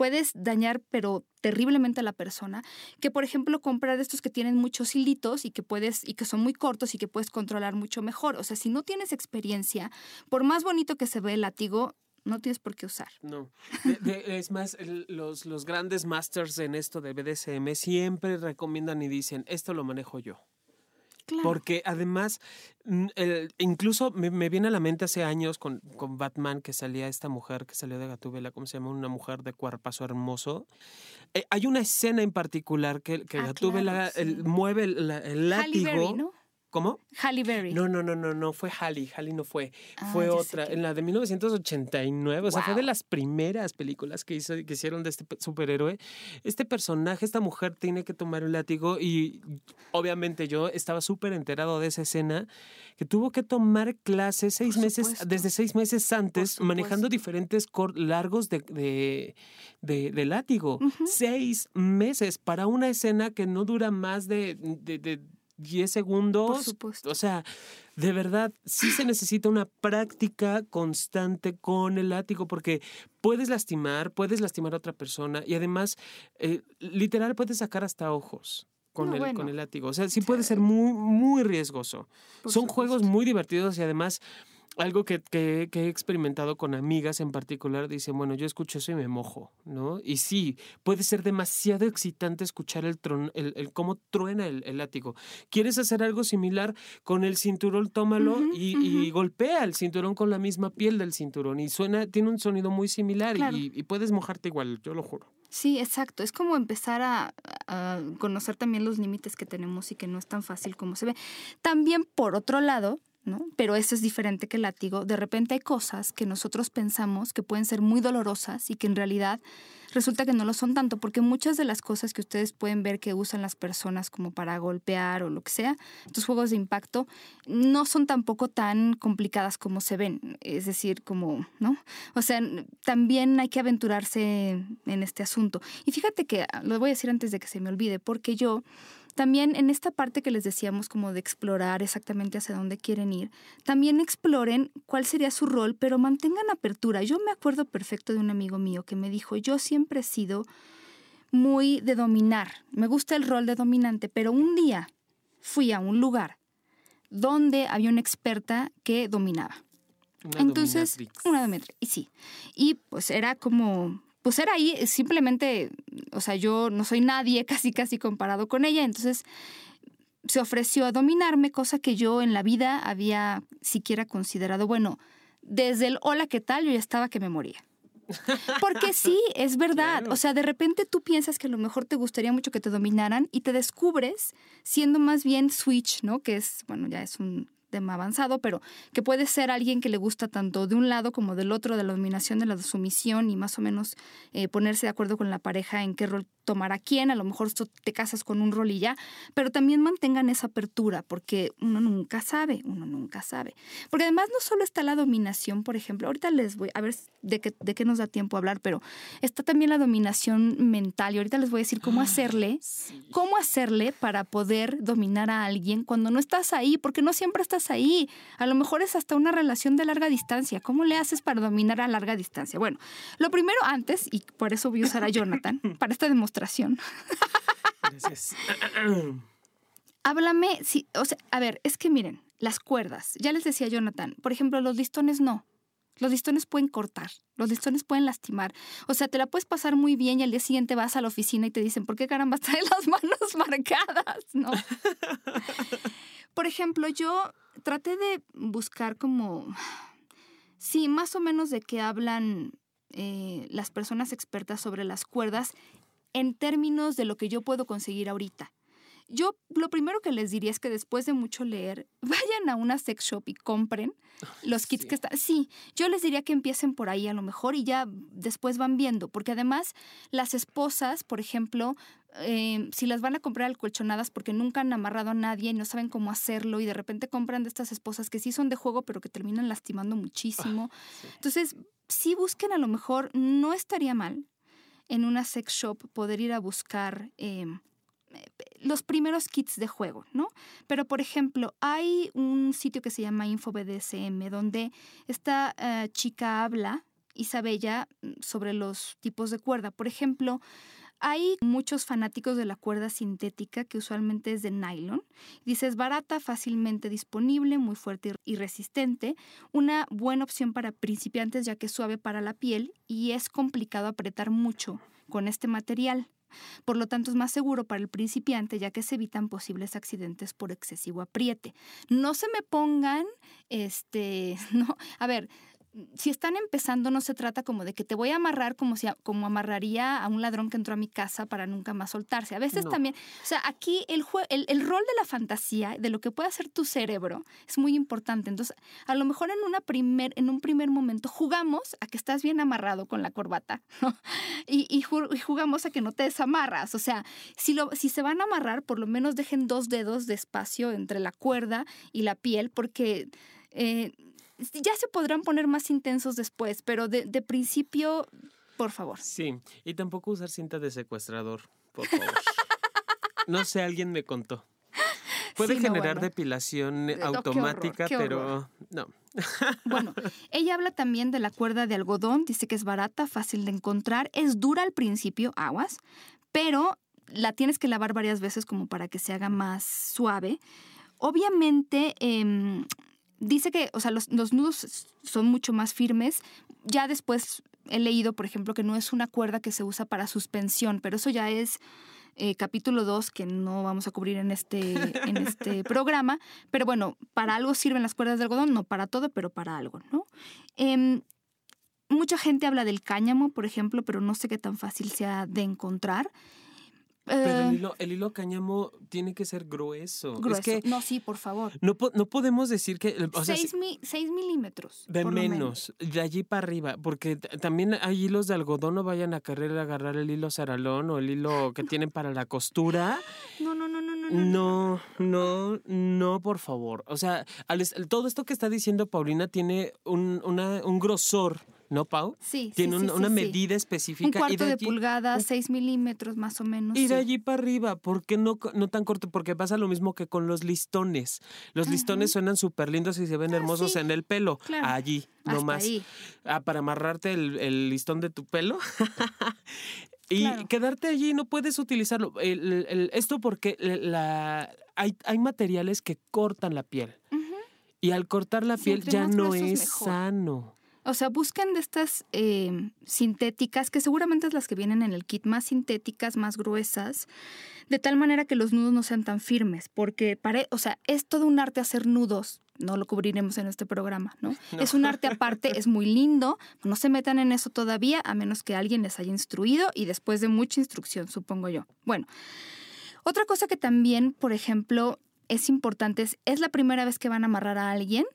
puedes dañar, pero terriblemente a la persona, que por ejemplo comprar estos que tienen muchos hilitos y que puedes y que son muy cortos y que puedes controlar mucho mejor. O sea, si no tienes experiencia, por más bonito que se ve el látigo, no tienes por qué usar. No. es más, los, los grandes masters en esto de BDSM siempre recomiendan y dicen, esto lo manejo yo. Porque además, mm, incluso me, viene a la mente hace años con, con, Batman que salía esta mujer que salió de Gatúbela, ¿cómo se llama? Una mujer de cuerpazo hermoso. Eh, hay una escena en particular que, que ah, Gatúbela mueve el, el látigo. ¿Cómo? Halle Berry. No, no, no, no, no fue Halle, Halle no fue. Ah, fue otra, en la de 1989, o sea, fue de las primeras películas que, hizo, que hicieron de este superhéroe. Este personaje, esta mujer tiene que tomar un látigo y obviamente yo estaba súper enterado de esa escena, que tuvo que tomar clases seis meses, desde seis meses antes, manejando diferentes largos de, de, látigo. Seis meses para una escena que no dura más de 10 segundos. Por supuesto. O sea, de verdad, sí se necesita una práctica constante con el látigo porque puedes lastimar, puedes lastimar a otra persona y además, eh, literal, puedes sacar hasta ojos. Con, el, con el látigo. O sea, sí puede ser muy, muy riesgoso. Son juegos muy divertidos y además algo que, que, he experimentado con amigas en particular, dicen, bueno, yo escucho eso y me mojo, ¿no? Y sí, puede ser demasiado excitante escuchar el, tron, el, cómo truena el, látigo. ¿Quieres hacer algo similar con el cinturón? Tómalo y, golpea el cinturón con la misma piel del cinturón y suena, tiene un sonido muy similar y, y, puedes mojarte igual, yo lo juro. Sí, exacto. Es como empezar a, a conocer también los límites que tenemos y que no es tan fácil como se ve. También, por otro lado, ¿no? Pero eso es diferente que el látigo. De repente hay cosas que nosotros pensamos que pueden ser muy dolorosas y que en realidad resulta que no lo son tanto, porque muchas de las cosas que ustedes pueden ver que usan las personas como para golpear o lo que sea, estos juegos de impacto, no son tampoco tan complicadas como se ven. Es decir, como, ¿no? O sea, también hay que aventurarse en este asunto. Y fíjate que, lo voy a decir antes de que se me olvide, porque yo también en esta parte que les decíamos como de explorar exactamente hacia dónde quieren ir, también exploren cuál sería su rol, pero mantengan apertura. Yo me acuerdo perfecto de un amigo mío que me dijo, yo siempre he sido muy de dominar, me gusta el rol de dominante, pero un día fui a un lugar donde había una experta que dominaba. Entonces, una dominatrix, y sí. Y pues era como pues era ahí simplemente, o sea, yo no soy nadie casi casi comparado con ella, entonces se ofreció a dominarme, cosa que yo en la vida había siquiera considerado, bueno, desde el hola, ¿qué tal? Yo ya estaba que me moría. Porque sí, es verdad. O sea, de repente tú piensas que a lo mejor te gustaría mucho que te dominaran y te descubres siendo más bien switch, ¿no? Que es, bueno, ya es un tema avanzado, pero que puede ser alguien que le gusta tanto de un lado como del otro, de la dominación, de la sumisión y más o menos eh, ponerse de acuerdo con la pareja en qué rol tomar a quién, a lo mejor te casas con un rol y ya, pero también mantengan esa apertura, porque uno nunca sabe, uno nunca sabe. Porque además no solo está la dominación, por ejemplo, ahorita les voy a ver de qué, de qué nos da tiempo hablar, pero está también la dominación mental y ahorita les voy a decir cómo hacerle, cómo hacerle para poder dominar a alguien cuando no estás ahí, porque no siempre estás ahí, a lo mejor es hasta una relación de larga distancia, ¿cómo le haces para dominar a larga distancia? Bueno, lo primero antes, y por eso voy a usar a Jonathan, para esta demostración, Háblame, sí, o sea, a ver, es que miren, las cuerdas, ya les decía Jonathan, por ejemplo, los listones no. Los listones pueden cortar, los listones pueden lastimar. O sea, te la puedes pasar muy bien y al día siguiente vas a la oficina y te dicen, ¿por qué caramba traes las manos marcadas? No. Por ejemplo, yo traté de buscar como, sí, más o menos de qué hablan eh, las personas expertas sobre las cuerdas en términos de lo que yo puedo conseguir ahorita. Yo lo primero que les diría es que después de mucho leer, vayan a una sex shop y compren los kits que están. Sí, yo les diría que empiecen por ahí a lo mejor y ya después van viendo, porque además las esposas, por ejemplo, eh, si las van a comprar alcolchonadas porque nunca han amarrado a nadie y no saben cómo hacerlo y de repente compran de estas esposas que sí son de juego pero que terminan lastimando muchísimo. Ah, Entonces, si busquen a lo mejor, no estaría mal en una sex shop poder ir a buscar em, los primeros kits de juego, ¿no? Pero, por ejemplo, hay un sitio que se llama InfoBDSM, donde esta eh, chica habla, Isabella, sobre los tipos de cuerda. Por ejemplo, hay muchos fanáticos de la cuerda sintética que usualmente es de nylon. Dice, es barata, fácilmente disponible, muy fuerte y resistente. Una buena opción para principiantes ya que es suave para la piel y es complicado apretar mucho con este material. Por lo tanto, es más seguro para el principiante ya que se evitan posibles accidentes por excesivo apriete. No se me pongan, este, no, a ver, si están empezando, no se trata como de que te voy a amarrar como, si, como amarraría a un ladrón que entró a mi casa para nunca más soltarse. A veces también, o sea, aquí el, el, el, rol de la fantasía, de lo que puede hacer tu cerebro, es muy importante. Entonces, a lo mejor en, una primer, en un primer momento jugamos a que estás bien amarrado con la corbata y, y, jugamos a que no te desamarras. O sea, si, lo, si se van a amarrar, por lo menos dejen dos dedos de espacio entre la cuerda y la piel, porque... Eh, ya se podrán poner más intensos después, pero de, principio, por favor. Sí, y tampoco usar cinta de secuestrador, por favor. no sé, alguien me contó. Puede generar depilación automática, pero no. bueno, ella habla también de la cuerda de algodón, dice que es barata, fácil de encontrar, es dura al principio, aguas, pero la tienes que lavar varias veces como para que se haga más suave. Obviamente, eh, dice que, o sea, los, nudos son mucho más firmes. Ya después he leído, por ejemplo, que no es una cuerda que se usa para suspensión, pero eso ya es eh, capítulo 2 que no vamos a cubrir en este, en este programa. Pero bueno, para algo sirven las cuerdas de algodón, no para todo, pero para algo, ¿no? Em, mucha gente habla del cáñamo, por ejemplo, pero no sé qué tan fácil sea de encontrar. Pero el eh, hilo, el hilo cáñamo tiene que ser grueso. Grueso. que no, sí, por favor. No, no podemos decir que... O seis, milímetros. De menos, de allí para arriba, porque también hay hilos de algodón, no vayan a querer agarrar el hilo zaralón o el hilo que tienen para la costura. No, no, no, no, no. No, no, no, por favor. O sea, todo esto que está diciendo Paulina tiene un, una, un grosor ¿no, Pau? Sí. Tiene sí, una medida específica. Un cuarto de, pulgada, seis milímetros más o menos. Y de allí para arriba, ¿por qué no, no tan corto? Porque pasa lo mismo que con los listones. Los listones suenan súper lindos y se ven ah, hermosos en el pelo. Allí, nomás. Ah, para amarrarte el, listón de tu pelo. y quedarte allí no puedes utilizarlo. esto porque la, hay, hay materiales que cortan la piel. Y al cortar la piel ya no es sano. O sea, busquen de estas em, sintéticas, que seguramente es las que vienen en el kit, más sintéticas, más gruesas, de tal manera que los nudos no sean tan firmes, porque, para, o sea, es todo un arte hacer nudos, no lo cubriremos en este programa, ¿no? Es un arte aparte, es muy lindo, no se metan en eso todavía, a menos que alguien les haya instruido y después de mucha instrucción, supongo yo. Bueno, otra cosa que también, por ejemplo, es importante es, es la primera vez que van a amarrar a alguien,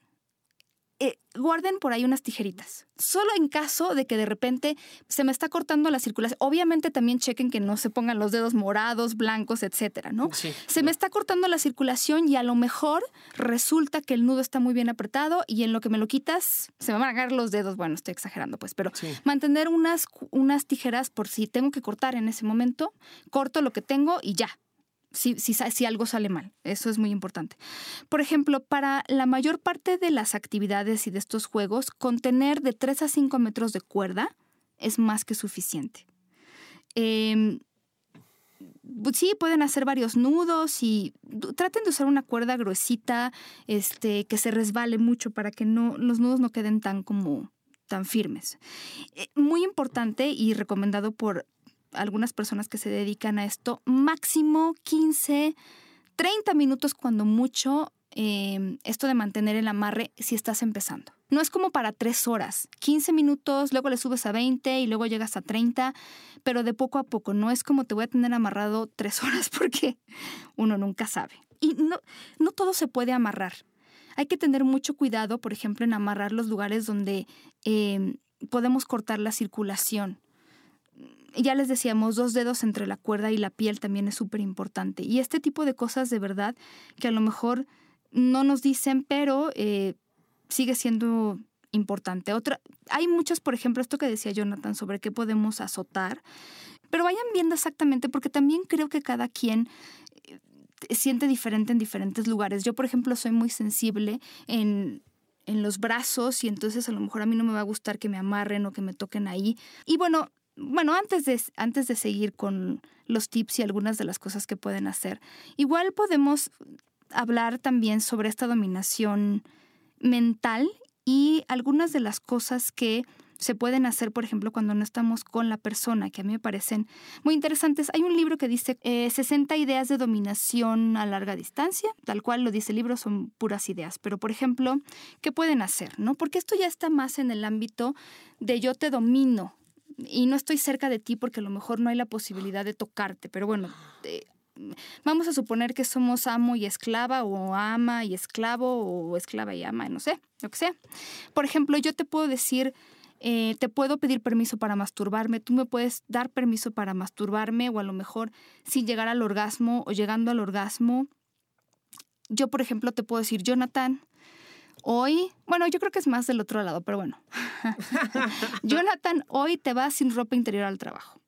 eh, guarden por ahí unas tijeritas. Solo en caso de que de repente se me está cortando la circulación. Obviamente también chequen que no se pongan los dedos morados, blancos, etcétera, ¿no? Se me está cortando la circulación y a lo mejor resulta que el nudo está muy bien apretado y en lo que me lo quitas se me van a agarrar los dedos. Bueno, estoy exagerando, pues, pero mantener unas, unas tijeras por si tengo que cortar en ese momento, corto lo que tengo y ya, si, si, algo sale mal. Eso es muy importante. Por ejemplo, para la mayor parte de las actividades y de estos juegos, contener de 3 a 5 metros de cuerda es más que suficiente. Em, sí, pueden hacer varios nudos y traten de usar una cuerda gruesita este, que se resbale mucho para que no, los nudos no queden tan como tan firmes. Eh, muy importante y recomendado por algunas personas que se dedican a esto, máximo 15, 30 minutos cuando mucho em, esto de mantener el amarre si estás empezando. No es como para tres horas, 15 minutos, luego le subes a 20 y luego llegas a 30, pero de poco a poco. No es como te voy a tener amarrado tres horas porque uno nunca sabe. Y no, no todo se puede amarrar. Hay que tener mucho cuidado, por ejemplo, en amarrar los lugares donde em, podemos cortar la circulación. Ya les decíamos, dos dedos entre la cuerda y la piel también es súper importante. Y este tipo de cosas de verdad que a lo mejor no nos dicen, pero eh, sigue siendo importante. Otra, hay muchas, por ejemplo, esto que decía Jonathan sobre qué podemos azotar, pero vayan viendo exactamente, porque también creo que cada quien eh, siente diferente en diferentes lugares. Yo, por ejemplo, soy muy sensible en, en los brazos y entonces a lo mejor a mí no me va a gustar que me amarren o que me toquen ahí. Y bueno, bueno, antes de, antes de seguir con los tips y algunas de las cosas que pueden hacer, igual podemos hablar también sobre esta dominación mental y algunas de las cosas que se pueden hacer, por ejemplo, cuando no estamos con la persona, que a mí me parecen muy interesantes. Hay un libro que dice 60 eh, ideas de dominación a larga distancia, tal cual lo dice el libro, son puras ideas. Pero, por ejemplo, ¿qué pueden hacer? ¿no? Porque esto ya está más en el ámbito de yo te domino y no estoy cerca de ti porque a lo mejor no hay la posibilidad de tocarte, pero bueno, vamos a suponer que somos amo y esclava o ama y esclavo o esclava y ama, no sé, lo que sea. Por ejemplo, yo te puedo decir, eh, te puedo pedir permiso para masturbarme, tú me puedes dar permiso para masturbarme o a lo mejor sin llegar al orgasmo o llegando al orgasmo. Yo, por ejemplo, te puedo decir, Jonathan, hoy, bueno, yo creo que es más del otro lado, pero bueno. Jonathan, hoy te vas sin ropa interior al trabajo.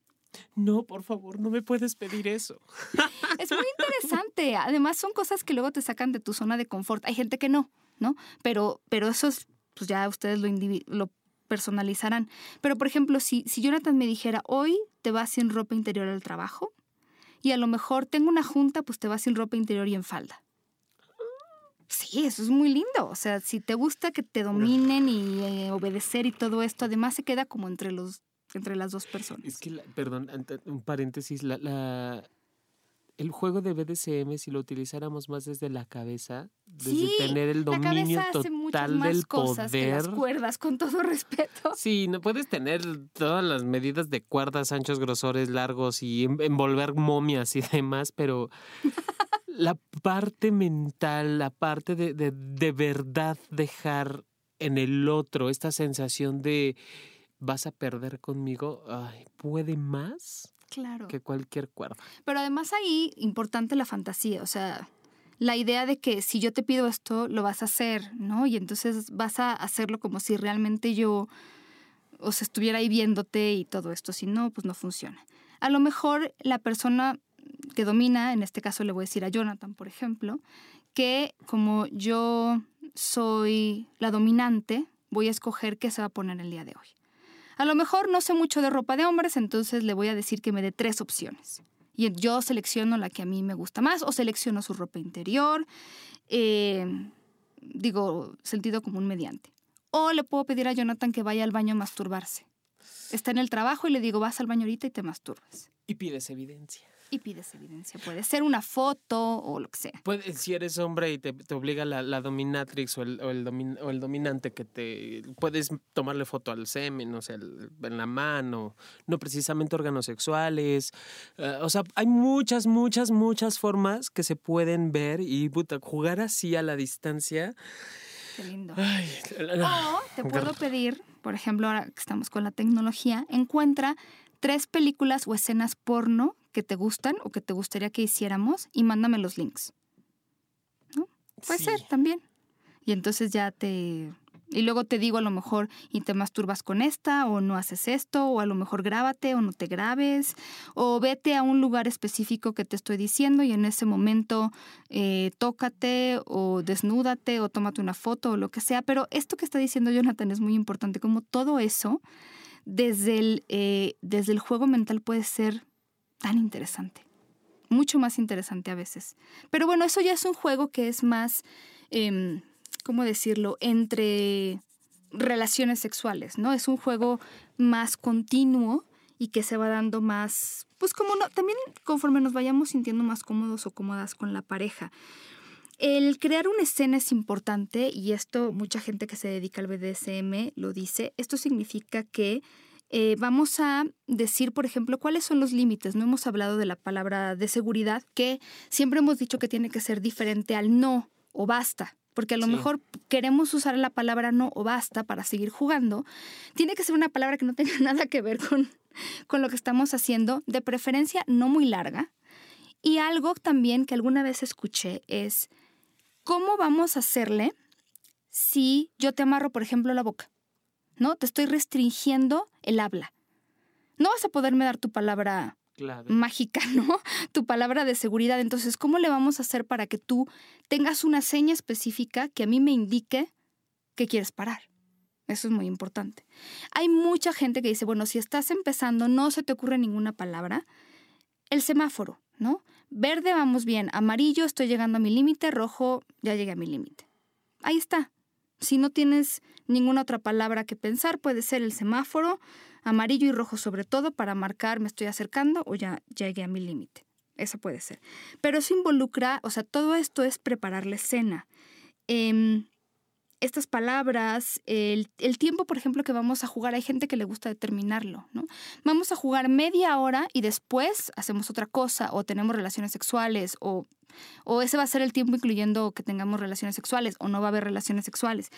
No, por favor, no me puedes pedir eso. es muy interesante. Además, son cosas que luego te sacan de tu zona de confort. Hay gente que no, ¿no? Pero, pero eso es, pues ya ustedes lo, lo personalizarán. Pero, por ejemplo, si, si Jonathan me dijera, hoy te vas sin ropa interior al trabajo, y a lo mejor tengo una junta, pues te vas sin ropa interior y en falda. Sí, eso es muy lindo. O sea, si te gusta que te dominen y eh, obedecer y todo esto, además se queda como entre los entre las dos personas. Es que, perdón, un paréntesis, la, la, el juego de BDSM, si lo utilizáramos más desde la cabeza, desde tener el dominio total del cosas poder. las cuerdas, con todo respeto. Sí, no puedes tener todas las medidas de cuerdas, anchos, grosores, largos y envolver momias y demás, pero la parte mental, la parte de, de, de verdad dejar en el otro esta sensación de vas a perder conmigo, ay, puede más claro. que cualquier cuerda. Pero además ahí, importante la fantasía, o sea, la idea de que si yo te pido esto, lo vas a hacer, ¿no? Y entonces vas a hacerlo como si realmente yo, o sea, estuviera ahí viéndote y todo esto, si no, pues no funciona. A lo mejor la persona que domina, en este caso le voy a decir a Jonathan, por ejemplo, que como yo soy la dominante, voy a escoger qué se va a poner el día de hoy. A lo mejor no sé mucho de ropa de hombres, entonces le voy a decir que me dé tres opciones. Y yo selecciono la que a mí me gusta más o selecciono su ropa interior, eh, digo, sentido común mediante. O le puedo pedir a Jonathan que vaya al baño a masturbarse. Está en el trabajo y le digo, vas al baño ahorita y te masturbas. Y pides evidencia y pides evidencia. Puede ser una foto o lo que sea. Puede, si eres hombre y te, obliga la, dominatrix o el, o, el dominante que te... Puedes tomarle foto al semen, o sea, en la mano, no precisamente órganos sexuales. Eh, o sea, hay muchas, muchas, muchas formas que se pueden ver y jugar así a la distancia. Qué lindo. o te puedo pedir, por ejemplo, ahora que estamos con la tecnología, encuentra tres películas o escenas porno que te gustan o que te gustaría que hiciéramos y mándame los links. ¿No? Puede ser también. Y entonces ya te... Y luego te digo a lo mejor y te masturbas con esta o no haces esto o a lo mejor grábate o no te grabes o vete a un lugar específico que te estoy diciendo y en ese momento eh, tócate o desnúdate o tómate una foto o lo que sea. Pero esto que está diciendo Jonathan es muy importante, como todo eso desde el, eh, desde el juego mental puede ser tan interesante, mucho más interesante a veces. Pero bueno, eso ya es un juego que es más, em, ¿cómo decirlo?, entre relaciones sexuales, ¿no? Es un juego más continuo y que se va dando más, pues como no, también conforme nos vayamos sintiendo más cómodos o cómodas con la pareja. El crear una escena es importante y esto mucha gente que se dedica al BDSM lo dice. Esto significa que eh, vamos a decir, por ejemplo, cuáles son los límites. No hemos hablado de la palabra de seguridad, que siempre hemos dicho que tiene que ser diferente al no o basta. Porque a lo mejor queremos usar la palabra no o basta para seguir jugando. Tiene que ser una palabra que no tenga nada que ver con, con lo que estamos haciendo, de preferencia no muy larga. Y algo también que alguna vez escuché es, ¿cómo vamos a hacerle si yo te amarro, por ejemplo, la boca? ¿No? Te estoy restringiendo el habla. No vas a poderme dar tu palabra mágica, ¿no? Tu palabra de seguridad. Entonces, ¿cómo le vamos a hacer para que tú tengas una seña específica que a mí me indique que quieres parar? Eso es muy importante. Hay mucha gente que dice, bueno, si estás empezando, no se te ocurre ninguna palabra. El semáforo, ¿no? Verde, vamos bien. Amarillo, estoy llegando a mi límite. Rojo, ya llegué a mi límite. Ahí está. Si no tienes ninguna otra palabra que pensar, puede ser el semáforo, amarillo y rojo sobre todo, para marcar me estoy acercando o ya llegué a mi límite. Eso puede ser. Pero eso involucra, o sea, todo esto es preparar la escena. Eh, estas palabras, el, tiempo, por ejemplo, que vamos a jugar, hay gente que le gusta determinarlo, ¿no? Vamos a jugar media hora y después hacemos otra cosa o tenemos relaciones sexuales o, o ese va a ser el tiempo incluyendo que tengamos relaciones sexuales o no va a haber relaciones sexuales.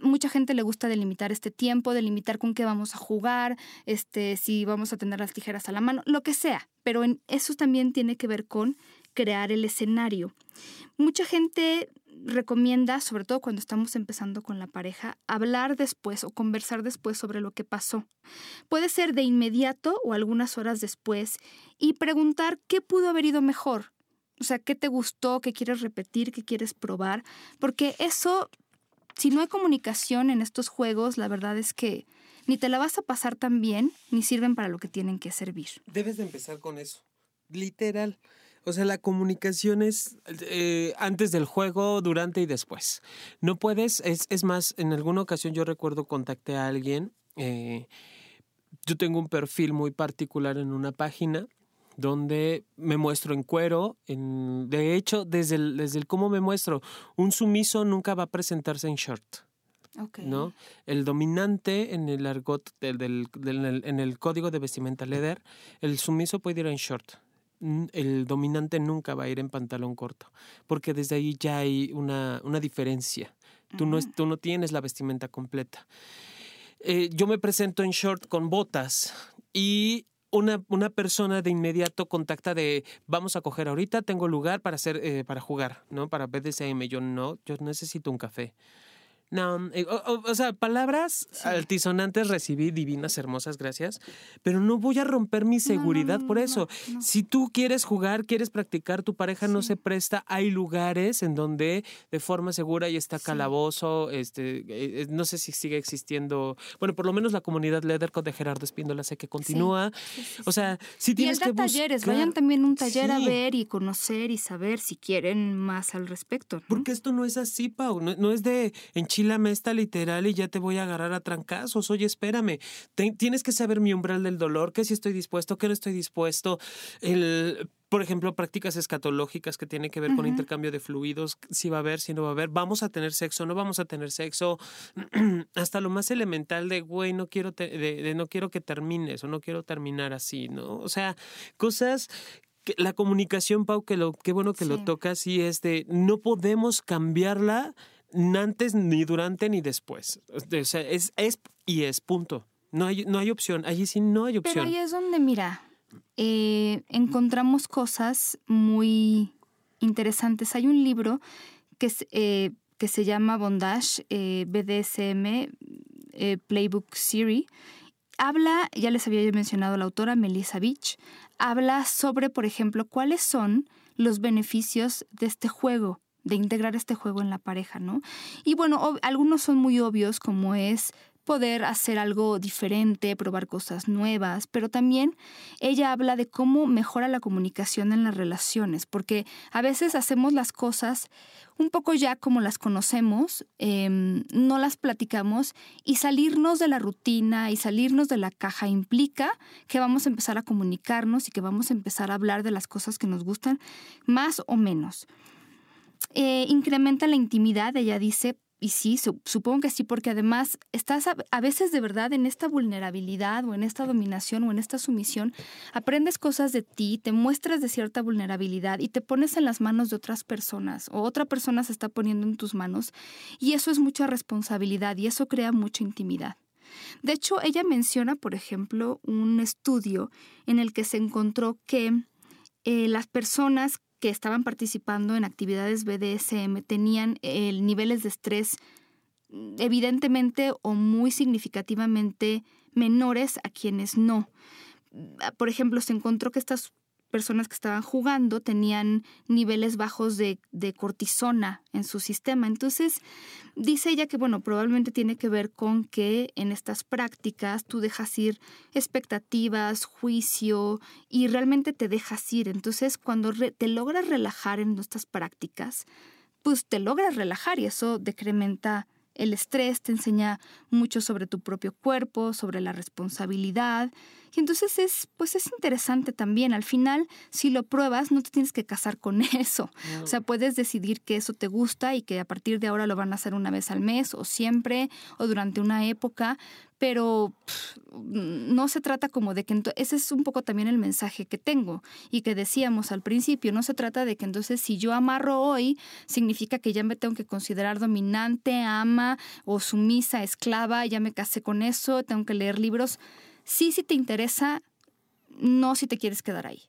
Mucha gente le gusta delimitar este tiempo, delimitar con qué vamos a jugar, este, si vamos a tener las tijeras a la mano, lo que sea. Pero en eso también tiene que ver con crear el escenario. Mucha gente recomienda, sobre todo cuando estamos empezando con la pareja, hablar después o conversar después sobre lo que pasó. Puede ser de inmediato o algunas horas después y preguntar qué pudo haber ido mejor. O sea, qué te gustó, qué quieres repetir, qué quieres probar, porque eso, si no hay comunicación en estos juegos, la verdad es que ni te la vas a pasar tan bien, ni sirven para lo que tienen que servir. Debes de empezar con eso, literal. O sea, la comunicación es eh, antes del juego, durante y después. No puedes, es, es, más, en alguna ocasión yo recuerdo contacté a alguien, eh, yo tengo un perfil muy particular en una página donde me muestro en cuero. En, de hecho, desde el, desde el cómo me muestro, un sumiso nunca va a presentarse en short. Okay. ¿no? El dominante en el argot, del, del, en el código de vestimenta leather, el sumiso puede ir en short el dominante nunca va a ir en pantalón corto, porque desde ahí ya hay una, una diferencia. Tú, no, tú no tienes la vestimenta completa. Eh, yo me presento en short con botas y una, una, persona de inmediato contacta de vamos a coger ahorita, tengo lugar para hacer, eh, para jugar, ¿no? Para BDSM. Yo no, yo necesito un café. No, eh, o, sea, palabras altisonantes recibí, divinas, hermosas, gracias, pero no voy a romper mi seguridad por eso. Si tú quieres jugar, quieres practicar, tu pareja no se presta, hay lugares en donde de forma segura y está calabozo, este, eh, eh, no sé si sigue existiendo, bueno, por lo menos la comunidad Leathercode de Gerardo Espíndola sé que continúa. O sea, si tienes y que talleres, vayan también a un taller a ver y conocer y saber si quieren más al respecto. Porque esto no es así, Pau, no, es de en me esta literal y ya te voy a agarrar a trancazos. Oye, espérame, tienes que saber mi umbral del dolor, qué si estoy dispuesto, qué no estoy dispuesto. El, por ejemplo, prácticas escatológicas que tienen que ver con intercambio de fluidos, si va a haber, si no va a haber, vamos a tener sexo, no vamos a tener sexo, hasta lo más elemental de, güey, no quiero, de, no quiero que termines o no quiero terminar así, ¿no? O sea, cosas que la comunicación, Pau, que lo, qué bueno que lo tocas, y es de no podemos cambiarla antes, ni durante, ni después. O sea, es, es y es, punto. No hay, no hay opción. Allí sí no hay opción. Pero ahí es donde, mira, eh, encontramos cosas muy interesantes. Hay un libro que, eh, que se llama Bondage eh, BDSM Playbook Series. Habla, ya les había mencionado la autora Melissa Beach, habla sobre, por ejemplo, cuáles son los beneficios de este juego de integrar este juego en la pareja, ¿no? Y bueno, algunos son muy obvios, como es poder hacer algo diferente, probar cosas nuevas, pero también ella habla de cómo mejora la comunicación en las relaciones, porque a veces hacemos las cosas un poco ya como las conocemos, em, no las platicamos y salirnos de la rutina y salirnos de la caja implica que vamos a empezar a comunicarnos y que vamos a empezar a hablar de las cosas que nos gustan más o menos. Eh, incrementa la intimidad, ella dice, y sí, supongo que sí, porque además estás a, veces de verdad en esta vulnerabilidad o en esta dominación o en esta sumisión, aprendes cosas de ti, te muestras de cierta vulnerabilidad y te pones en las manos de otras personas o otra persona se está poniendo en tus manos y eso es mucha responsabilidad y eso crea mucha intimidad. De hecho, ella menciona, por ejemplo, un estudio en el que se encontró que eh, las personas que estaban participando en actividades BDSM tenían eh, niveles de estrés mm, evidentemente o muy significativamente menores a quienes no. Por ejemplo, se encontró que estas personas que estaban jugando tenían niveles bajos de, cortisona en su sistema. Entonces, dice ella que, bueno, probablemente tiene que ver con que en estas prácticas tú dejas ir expectativas, juicio y realmente te dejas ir. Entonces, cuando te logras relajar en estas prácticas, pues te logras relajar y eso decrementa el estrés, te enseña mucho sobre tu propio cuerpo, sobre la responsabilidad y entonces es, pues es interesante también. Al final, si lo pruebas, no te tienes que casar con eso. O sea, puedes decidir que eso te gusta y que a partir de ahora lo van a hacer una vez al mes o siempre o durante una época, pero no se trata como de que ese es un poco también el mensaje que tengo y que decíamos al principio, no se trata de que entonces si yo amarro hoy significa que ya me tengo que considerar dominante, ama o sumisa, esclava, ya me casé con eso, tengo que leer libros sí, si te interesa, no si te quieres quedar ahí.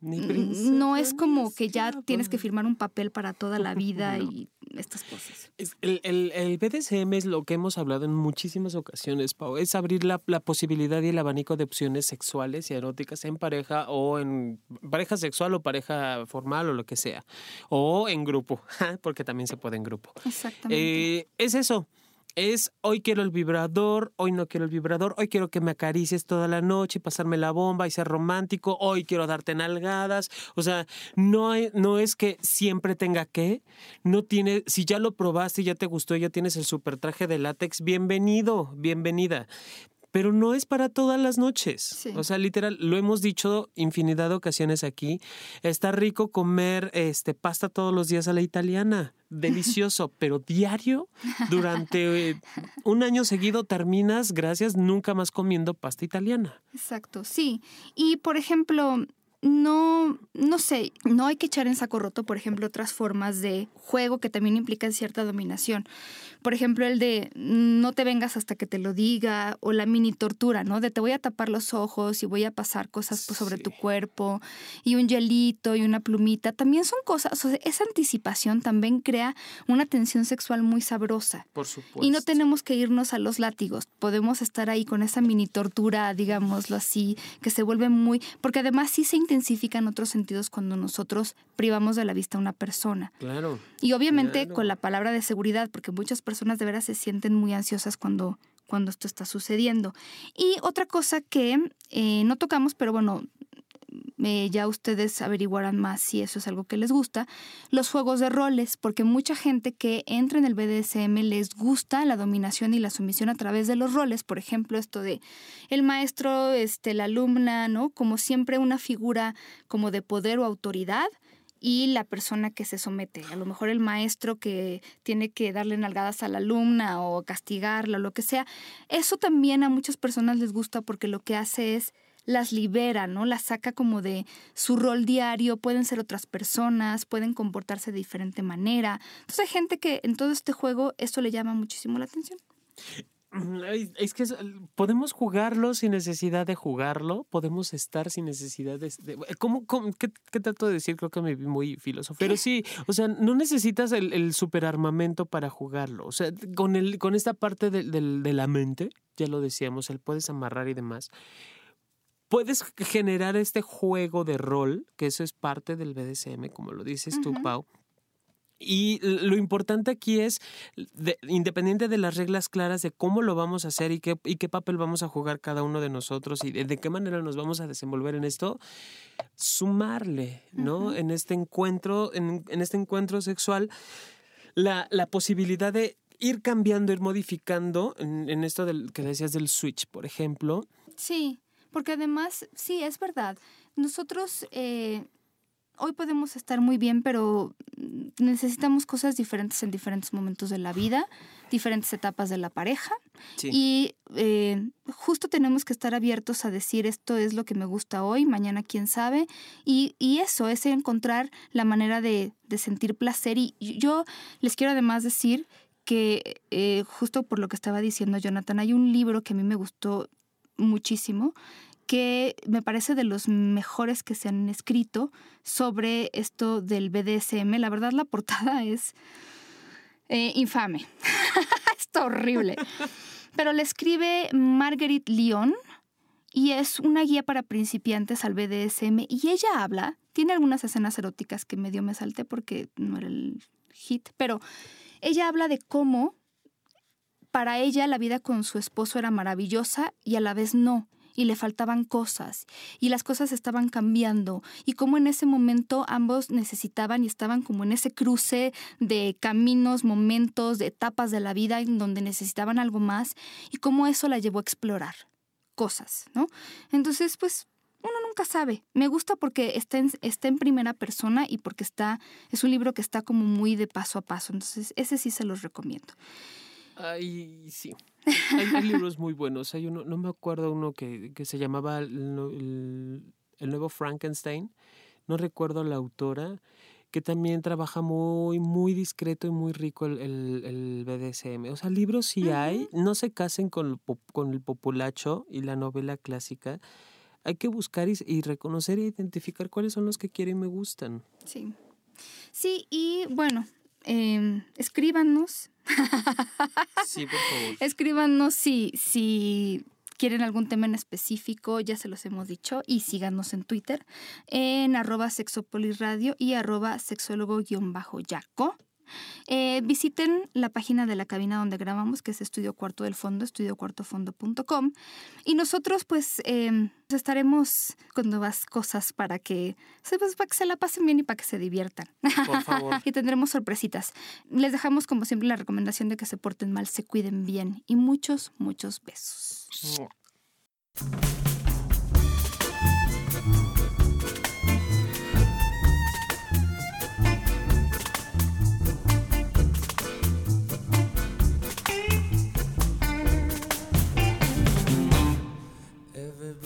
no es como que ya tienes que firmar un papel para toda la vida y estas cosas. El, el, BDSM es lo que hemos hablado en muchísimas ocasiones, Pau. Es abrir la, la, posibilidad y el abanico de opciones sexuales y eróticas en pareja o en pareja sexual o pareja formal o lo que sea. O en grupo, porque también se puede en grupo. Exactamente. Eh, es eso es hoy quiero el vibrador, hoy no quiero el vibrador, hoy quiero que me acaricies toda la noche, pasarme la bomba y ser romántico, hoy quiero darte nalgadas. O sea, no, no es que siempre tenga que, no tiene, si ya lo probaste, ya te gustó, ya tienes el super traje de látex, bienvenido, bienvenida pero no es para todas las noches. O sea, literal, lo hemos dicho infinidad de ocasiones aquí. Está rico comer este pasta todos los días a la italiana. Delicioso, pero diario, durante eh, un año seguido terminas, gracias, nunca más comiendo pasta italiana. Exacto, sí. Y por ejemplo, no, no sé, no hay que echar en saco roto, por ejemplo, otras formas de juego que también implican cierta dominación. Por ejemplo, el de no te vengas hasta que te lo diga, o la mini tortura, ¿no? De te voy a tapar los ojos y voy a pasar cosas sobre tu cuerpo, y un hielito y una plumita. También son cosas, o sea, esa anticipación también crea una tensión sexual muy sabrosa. Por supuesto. Y no tenemos que irnos a los látigos, podemos estar ahí con esa mini tortura, digámoslo así, que se vuelve muy. Porque además sí se intensifican otros sentidos cuando nosotros privamos de la vista a una persona. Claro. Y obviamente con la palabra de seguridad, porque muchas personas de veras se sienten muy ansiosas cuando, cuando esto está sucediendo. Y otra cosa que eh, no tocamos, pero bueno, eh, ya ustedes averiguarán más si eso es algo que les gusta, los juegos de roles, porque mucha gente que entra en el BDSM les gusta la dominación y la sumisión a través de los roles, por ejemplo, esto de el maestro, este, la alumna, ¿no? Como siempre una figura como de poder o autoridad y la persona que se somete. A lo mejor el maestro que tiene que darle nalgadas a la alumna o castigarla o lo que sea. Eso también a muchas personas les gusta porque lo que hace es las libera, ¿no? Las saca como de su rol diario, pueden ser otras personas, pueden comportarse de diferente manera. Entonces hay gente que en todo este juego esto le llama muchísimo la atención. Es que podemos jugarlo sin necesidad de jugarlo, podemos estar sin necesidad de... ¿cómo, qué, trato de decir? Creo que me vi muy filósofo. Pero sí, o sea, no necesitas el, el superarmamento para jugarlo. O sea, con, el, con esta parte de, de la mente, ya lo decíamos, el puedes amarrar y demás puedes generar este juego de rol, que eso es parte del BDSM, como lo dices tú, Pau. Y lo importante aquí es, independiente de las reglas claras de cómo lo vamos a hacer y qué, y qué papel vamos a jugar cada uno de nosotros y de, qué manera nos vamos a desenvolver en esto, sumarle, ¿no? En este encuentro, en, este encuentro sexual, la, la, posibilidad de ir cambiando, ir modificando, en, en esto del, que decías del switch, por ejemplo. Sí. Porque además, sí, es verdad, nosotros, eh, hoy podemos estar muy bien, pero necesitamos cosas diferentes en diferentes momentos de la vida, diferentes etapas de la pareja. Y eh, justo tenemos que estar abiertos a decir esto es lo que me gusta hoy, mañana quién sabe. Y, eso es encontrar la manera de, sentir placer. Y yo les quiero además decir que eh, justo por lo que estaba diciendo Jonathan, hay un libro que a mí me gustó muchísimo que me parece de los mejores que se han escrito sobre esto del BDSM. La verdad, la portada es eh, infame. Está horrible. Pero le escribe Marguerite Lyon y es una guía para principiantes al BDSM. Y ella habla, tiene algunas escenas eróticas que medio me salté porque no era el hit, pero ella habla de cómo para ella la vida con su esposo era maravillosa y a la vez no y le faltaban cosas y las cosas estaban cambiando y cómo en ese momento ambos necesitaban y estaban como en ese cruce de caminos, momentos, de etapas de la vida en donde necesitaban algo más y cómo eso la llevó a explorar cosas, ¿no? Entonces, pues uno nunca sabe. Me gusta porque está en, está en primera persona y porque está, es un libro que está como muy de paso a paso. Entonces, ese sí se los recomiendo. Ay, sí. Hay, libros muy buenos. Hay uno, no me acuerdo uno que, que se llamaba el, nuevo Frankenstein. No recuerdo la autora, que también trabaja muy, muy discreto y muy rico el, el, BDSM. O sea, libros sí hay. No se casen con, con el populacho y la novela clásica. Hay que buscar y, y reconocer e identificar cuáles son los que quieren y me gustan. Sí. Sí, y bueno, eh, escríbanos. Sí, por favor. Escríbanos si, si quieren algún tema en específico, ya se los hemos dicho, y síganos en Twitter en arroba sexopoliradio y arroba sexólogo-yaco. Eh, visiten la página de la cabina donde grabamos, que es Estudio Cuarto del Fondo, estudiocuartofondo.com. Y nosotros, pues, em, estaremos con nuevas cosas para que, pues, para que se la pasen bien y para que se diviertan. Por favor. y tendremos sorpresitas. Les dejamos, como siempre, la recomendación de que se porten mal, se cuiden bien. Y muchos, muchos besos.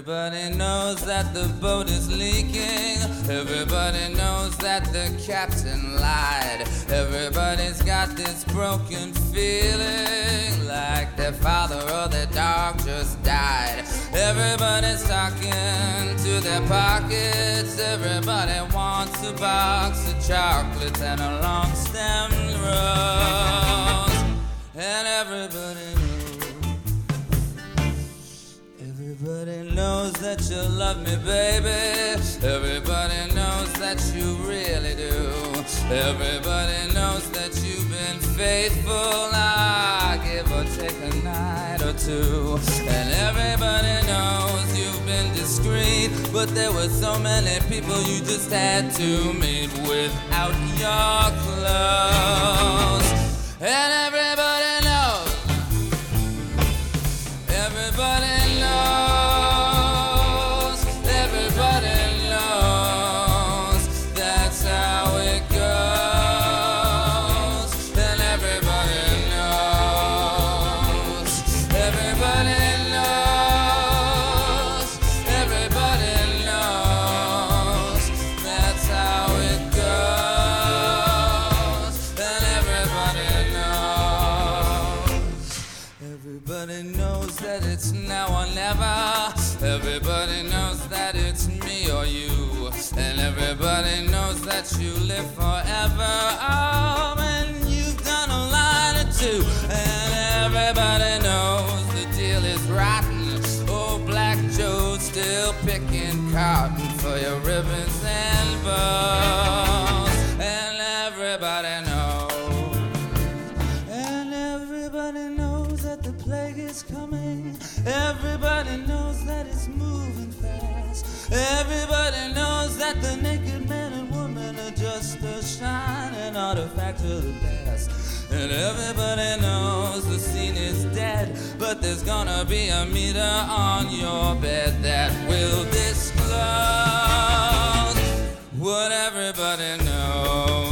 Everybody knows that the boat is leaking. Everybody knows that the captain lied. Everybody's got this broken feeling like their father or their dog just died. Everybody's talking to their pockets. Everybody wants a box of chocolates and a long stemmed rose. And everybody knows that you love me, baby. Everybody knows that you really do. Everybody knows that you've been faithful. I give or take a night or two. And everybody knows you've been discreet. But there were so many people you just had to meet without your clothes. And arm, and you've done a line or two, and everybody knows the deal is rotten. Oh, Black Joe's still picking cotton for your ribbons and bows, and everybody knows, and everybody knows that the plague is coming. Everybody knows that it's moving Everybody knows that the naked man and woman are just a shining artifact of the past. And everybody knows the scene is dead, but there's gonna be a meter on your bed that will disclose what everybody knows.